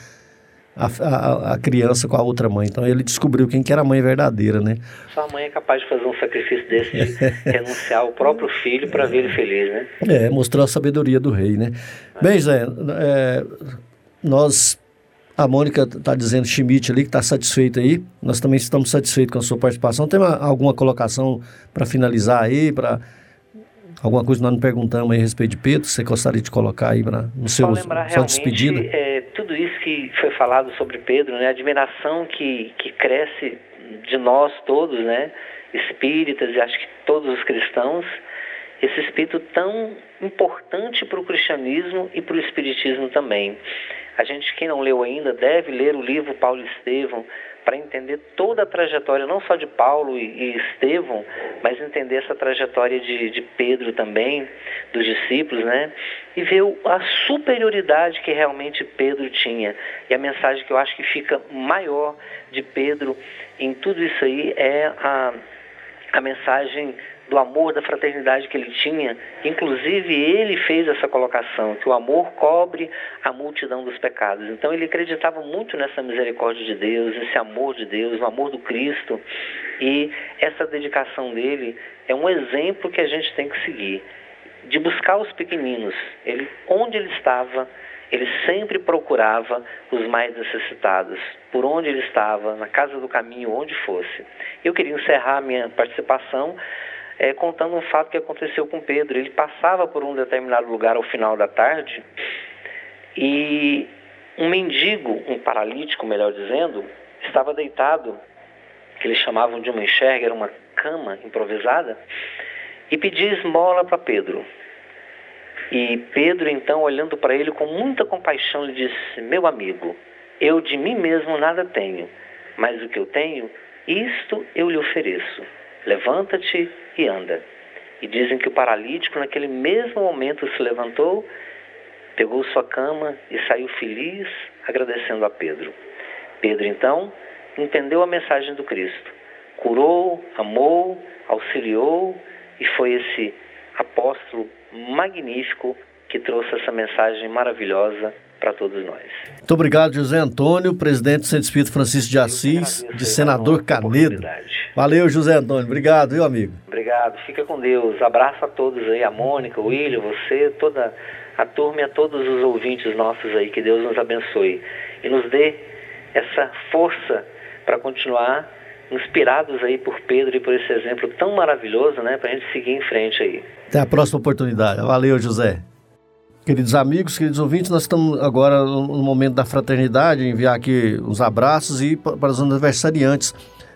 a, a, a, criança com a outra mãe. Então ele descobriu quem que era a mãe verdadeira, né? Só a mãe é capaz de fazer um sacrifício desse, de renunciar ao próprio filho para ver ele feliz, né? É, mostrou a sabedoria do rei, né? Bem, Zé, é, nós a Mônica está dizendo Schmidt ali que está satisfeita aí. Nós também estamos satisfeitos com a sua participação. Tem uma, alguma colocação para finalizar aí, para alguma coisa que nós não perguntamos aí a respeito de Pedro? Você gostaria de colocar aí pra, no seu sua despedida? É, tudo isso que foi falado sobre Pedro, né? A admiração que, que cresce de nós todos, né? Espíritas e acho que todos os cristãos. Esse espírito tão importante para o cristianismo e para o espiritismo também. A gente, quem não leu ainda, deve ler o livro Paulo e Estevão para entender toda a trajetória, não só de Paulo e, Estevão, mas entender essa trajetória de, de Pedro também, dos discípulos, né? E ver a superioridade que realmente Pedro tinha. E a mensagem que eu acho que fica maior de Pedro em tudo isso aí é a, a mensagem do amor, da fraternidade que ele tinha. Inclusive, ele fez essa colocação, que o amor cobre a multidão dos pecados. Então, ele acreditava muito nessa misericórdia de Deus, nesse amor de Deus, no amor do Cristo. E essa dedicação dele é um exemplo que a gente tem que seguir, de buscar os pequeninos. Ele, onde ele estava, ele sempre procurava os mais necessitados, por onde ele estava, na casa do caminho, onde fosse. Eu queria encerrar minha participação é, contando um fato que aconteceu com Pedro. Ele passava por um determinado lugar ao final da tarde e um mendigo, um paralítico, melhor dizendo, estava deitado, que eles chamavam de uma enxerga, era uma cama improvisada, e pedia esmola para Pedro. E Pedro, então, olhando para ele com muita compaixão, lhe disse: Meu amigo, eu de mim mesmo nada tenho, mas o que eu tenho, isto eu lhe ofereço. Levanta-te e anda. E dizem que o paralítico, naquele mesmo momento, se levantou, pegou sua cama e saiu feliz, agradecendo a Pedro. Pedro, então, entendeu a mensagem do Cristo. Curou, amou, auxiliou e foi esse apóstolo magnífico que trouxe essa mensagem maravilhosa para todos nós. Muito obrigado, José Antônio, presidente do Centro Espírito Francisco de Assis, de Senador Canedo. Valeu, José Antônio. Obrigado, viu, amigo? Obrigado. Fica com Deus. Abraço a todos aí, a Mônica, o William, você, toda a turma e a todos os ouvintes nossos aí. Que Deus nos abençoe e nos dê essa força para continuar inspirados aí por Pedro e por esse exemplo tão maravilhoso, né, para a gente seguir em frente aí. Até a próxima oportunidade. Valeu, José. Queridos amigos, queridos ouvintes, nós estamos agora no momento da fraternidade, enviar aqui uns abraços e para os aniversariantes.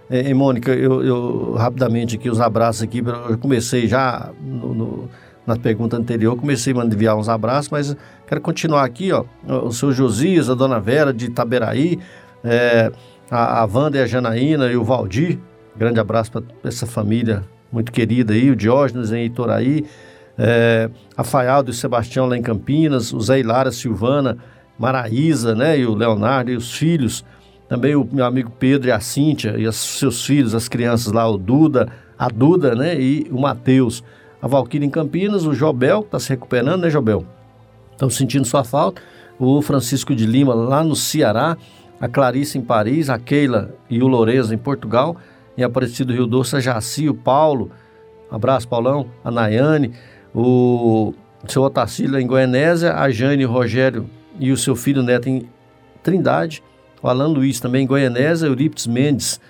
É, Mônica, eu, eu, rapidamente aqui os abraços aqui, eu comecei já no, no, na pergunta anterior, comecei a enviar uns abraços, mas quero continuar aqui, ó, o seu Josias, a dona Vera de Itaberaí, é, a, a Wanda e a Janaína e o Valdir, grande abraço para essa família muito querida aí, o Diógenes em Itoraí, é, a Faialdo e Sebastião lá em Campinas, o Zé Hilária, Silvana, Maraísa, né, e o Leonardo e os filhos, também o meu amigo Pedro e a Cíntia e os seus filhos, as crianças lá, o Duda, a Duda, né, e o Matheus. A Valquíria em Campinas, o Jobel, que está se recuperando, né, Jobel? Estão sentindo sua falta. O Francisco de Lima, lá no Ceará, a Clarice em Paris, a Keila e o Lourenço em Portugal, em Aparecido Rio Doce, a Jaci, o Paulo, abraço Paulão, a Nayane, o seu Otacílio em Goianésia, a Jane Rogério e o seu filho neto em Trindade, o Alan Luiz também em Goianésia, Eurípides Mendes,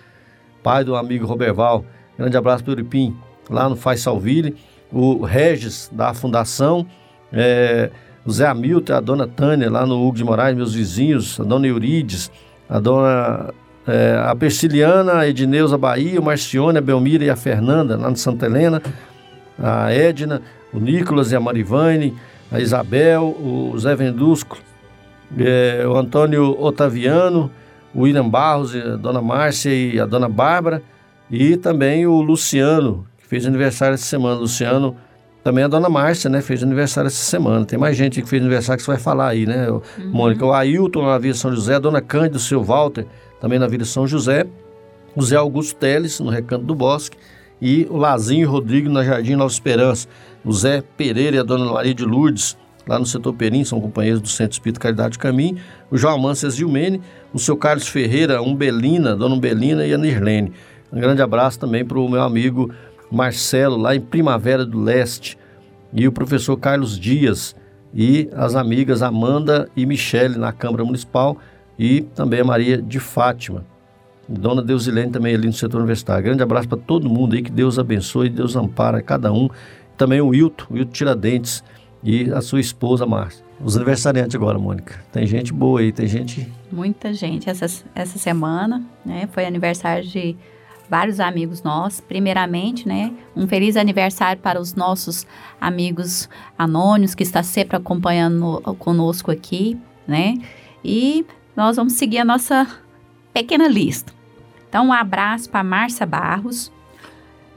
pai do amigo Roberval, grande abraço para o Uripim, lá no Faz Salville, o Regis da Fundação, é, o Zé Hamilton, a dona Tânia, lá no Hugo de Moraes, meus vizinhos, a dona Eurides, a dona é, a Persiliana, a Edneuza Bahia, o Marcione, a Belmira e a Fernanda, lá no Santa Helena, a Edna, o Nicolas e a Marivane, a Isabel, o Zé Vendusco, é, o Antônio Otaviano, o William Barros, a dona Márcia e a dona Bárbara, e também o Luciano, que fez aniversário essa semana. Luciano, também a dona Márcia, né, fez aniversário essa semana. Tem mais gente que fez aniversário que você vai falar aí, né, uhum. Mônica? O Ailton na Vila São José, a dona Cândido, o seu Walter, também na Vila São José, o Zé Augusto Teles, no Recanto do Bosque, e o Lazinho Rodrigo na Jardim Nova Esperança o Zé Pereira e a dona Maria de Lourdes, lá no setor Perim, são companheiros do Centro Espírito Caridade Caminho, o João Amâncias Gilmene, o seu Carlos Ferreira, Umbelina, dona Umbelina e a Nirlene. Um grande abraço também para o meu amigo Marcelo, lá em Primavera do Leste, e o professor Carlos Dias, e as amigas Amanda e Michele na Câmara Municipal, e também a Maria de Fátima. Dona Deusilene também ali no setor universitário. Grande abraço para todo mundo aí, que Deus abençoe, Deus ampara cada um também o Wilton, Wilton Tiradentes e a sua esposa Márcia. Os aniversariantes agora, Mônica. Tem gente boa aí, tem gente. Muita gente. Essa, essa semana, né? Foi aniversário de vários amigos nossos. Primeiramente, né? Um feliz aniversário para os nossos amigos anônimos que está sempre acompanhando conosco aqui, né? E nós vamos seguir a nossa pequena lista. Então, um abraço para Márcia Barros,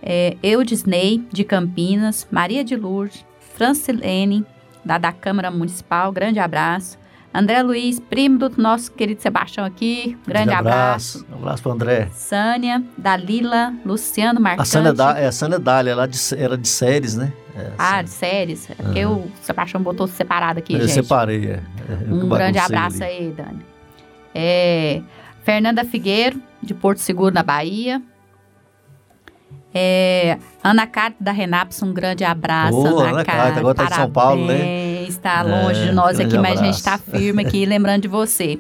é, Eudisney, de Campinas, Maria de Lourdes, Francilene, da, da Câmara Municipal, grande abraço. André Luiz, primo do nosso querido Sebastião aqui, grande abraço. abraço. Um abraço para André. Sânia, Dalila, Luciano Marcante. A Sânia, da, é, a Sânia Dália, ela de, era de séries, né? É, ah, de séries? É porque uhum. o Sebastião botou separado aqui, Eu gente. separei, é. Eu um grande abraço ali. aí, Dani. É, Fernanda Figueiro, de Porto Seguro, na Bahia. É, Ana Carta da Renaps, um grande abraço. Oh, Ana, Carta, agora está em São Paulo, né? Está longe é, de nós aqui, mas a gente está firme aqui, lembrando de você.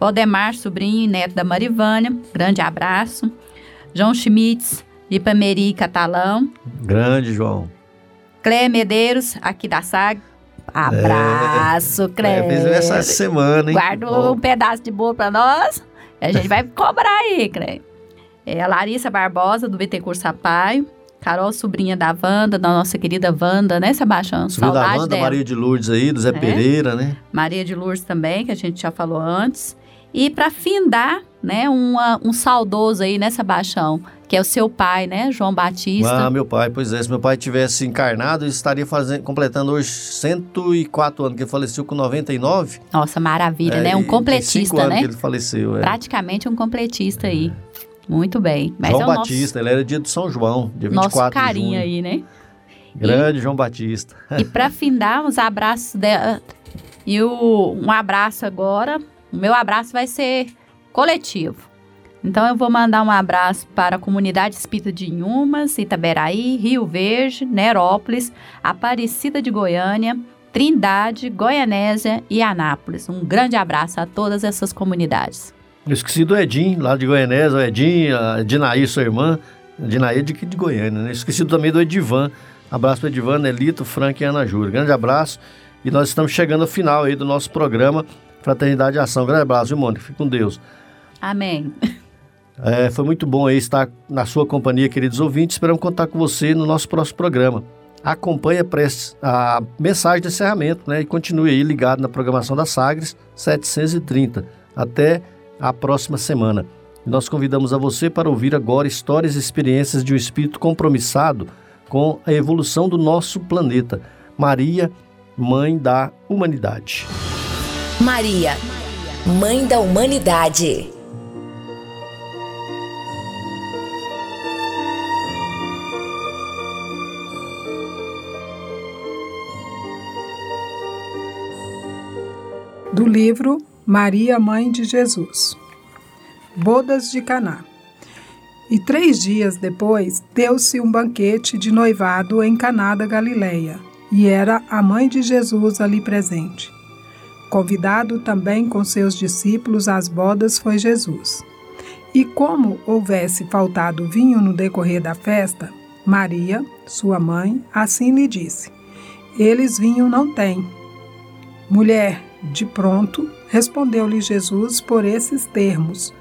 Valdemar, sobrinho e neto da Marivânia, grande abraço. João Schmitz, de Pameri, Catalão. Grande, João. Clé Medeiros, aqui da SAG. Abraço, é, Clé. É, fez essa semana, hein? Guardou um pedaço de bolo para nós. A gente vai cobrar aí, Clé. É, a Larissa Barbosa, do Bittencourt Sampaio. Carol, sobrinha da Wanda, da nossa querida Wanda, né, Sebastião? Sobrinha da Wanda, dela. Maria de Lourdes aí, do Zé é. Pereira, né? Maria de Lourdes também, que a gente já falou antes. E para findar, né, uma, um saudoso aí nessa baixão, que é o seu pai, né, João Batista. Ah, meu pai, pois é, se meu pai tivesse encarnado, ele estaria fazendo, completando hoje 104 anos, que ele faleceu com 99. Nossa, maravilha, é, né? Um completista, né? que ele faleceu, é. Praticamente um completista aí. Muito bem. Mas João é Batista, nosso... ele era dia de São João, dia 24 nosso carinho de junho. aí, né? Grande e, João Batista. E para findar, uns abraços dela. E o, um abraço agora. O meu abraço vai ser coletivo. Então eu vou mandar um abraço para a comunidade espírita de Inhumas, Itaberaí, Rio Verde, Nerópolis, Aparecida de Goiânia, Trindade, Goianésia e Anápolis. Um grande abraço a todas essas comunidades. Eu esqueci do Edim, lá de Goianésia, o Edim, a Dinaí, sua irmã, Dinaí de, de Goiânia, né? Esqueci também do Edivan. Abraço para Edivan, Nelito, Frank e Ana Júlia. Grande abraço. E nós estamos chegando ao final aí do nosso programa Fraternidade e Ação. Grande abraço, viu, Mônica? Fique com Deus. Amém. É, foi muito bom estar na sua companhia, queridos ouvintes. Esperamos contar com você no nosso próximo programa. Acompanhe a, a mensagem de encerramento né, e continue aí ligado na programação da Sagres 730. Até a próxima semana. nós convidamos a você para ouvir agora histórias e experiências de um espírito compromissado com a evolução do nosso planeta. Maria, Mãe da Humanidade. Maria, Mãe da Humanidade. Do livro Maria, Mãe de Jesus. Bodas de Caná. E três dias depois deu-se um banquete de noivado em Caná da Galileia, e era a mãe de Jesus ali presente. Convidado também com seus discípulos às bodas foi Jesus. E como houvesse faltado vinho no decorrer da festa, Maria, sua mãe, assim lhe disse: Eles vinho não têm. Mulher, de pronto, respondeu-lhe Jesus por esses termos: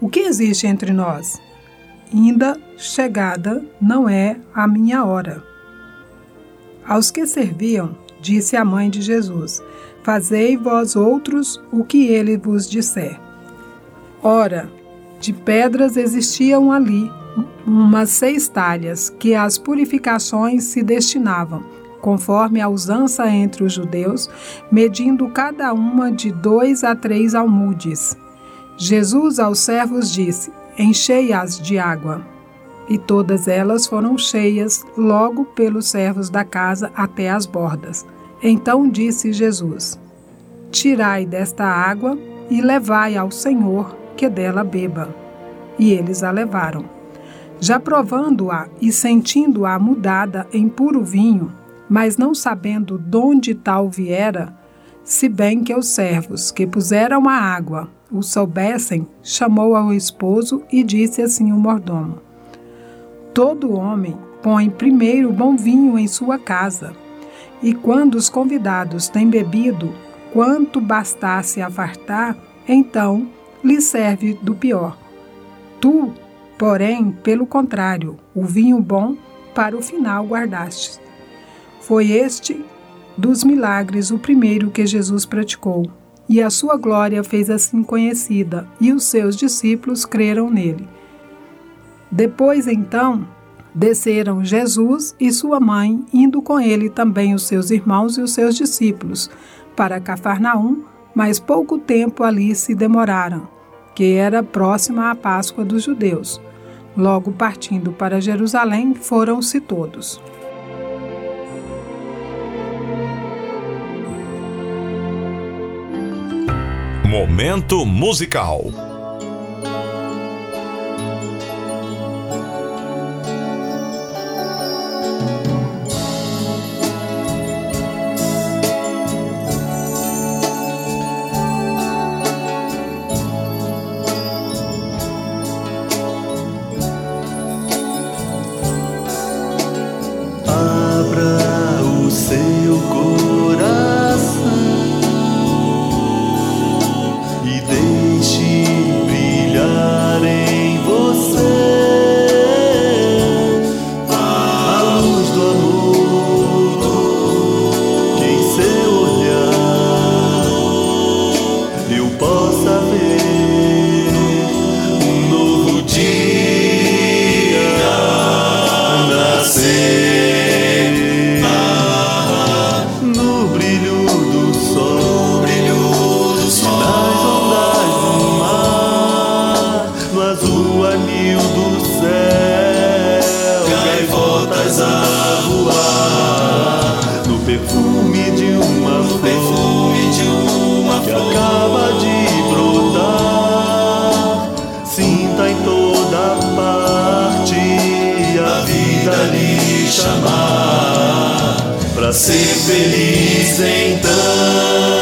O que existe entre nós? Ainda chegada não é a minha hora. Aos que serviam, disse a mãe de Jesus: Fazei vós outros o que ele vos disser. Ora, de pedras existiam ali umas seis talhas que às purificações se destinavam conforme a usança entre os judeus, medindo cada uma de dois a três almudes. Jesus aos servos disse: Enchei-as de água. E todas elas foram cheias logo pelos servos da casa até as bordas. Então disse Jesus: Tirai desta água e levai ao Senhor, que dela beba. E eles a levaram. Já provando-a e sentindo-a mudada em puro vinho, mas não sabendo donde tal viera, se bem que os servos que puseram a água o soubessem, chamou ao esposo e disse assim o mordomo: Todo homem põe primeiro bom vinho em sua casa, e quando os convidados têm bebido quanto bastasse a fartar, então lhe serve do pior. Tu, porém, pelo contrário, o vinho bom para o final guardastes. Foi este dos milagres o primeiro que Jesus praticou, e a sua glória fez assim conhecida, e os seus discípulos creram nele. Depois então, desceram Jesus e sua mãe, indo com ele também os seus irmãos e os seus discípulos, para Cafarnaum, mas pouco tempo ali se demoraram, que era próxima à Páscoa dos judeus. Logo partindo para Jerusalém, foram-se todos. Momento musical. Ser feliz então.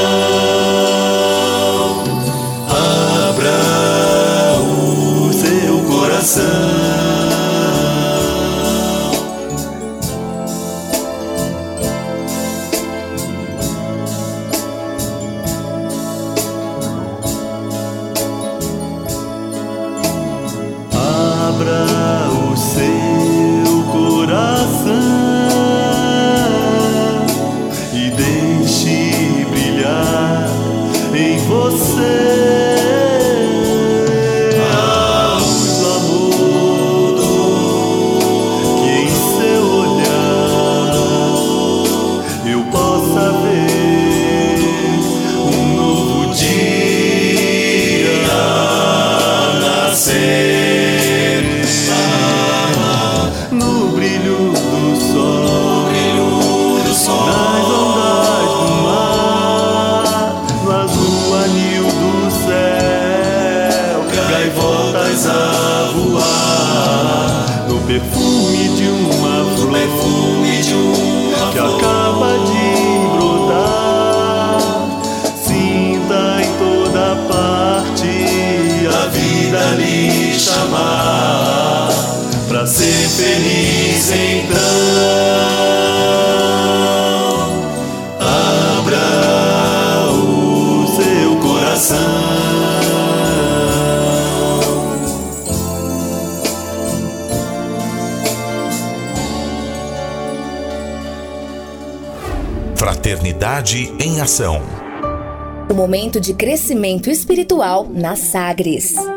De crescimento espiritual na Sagres.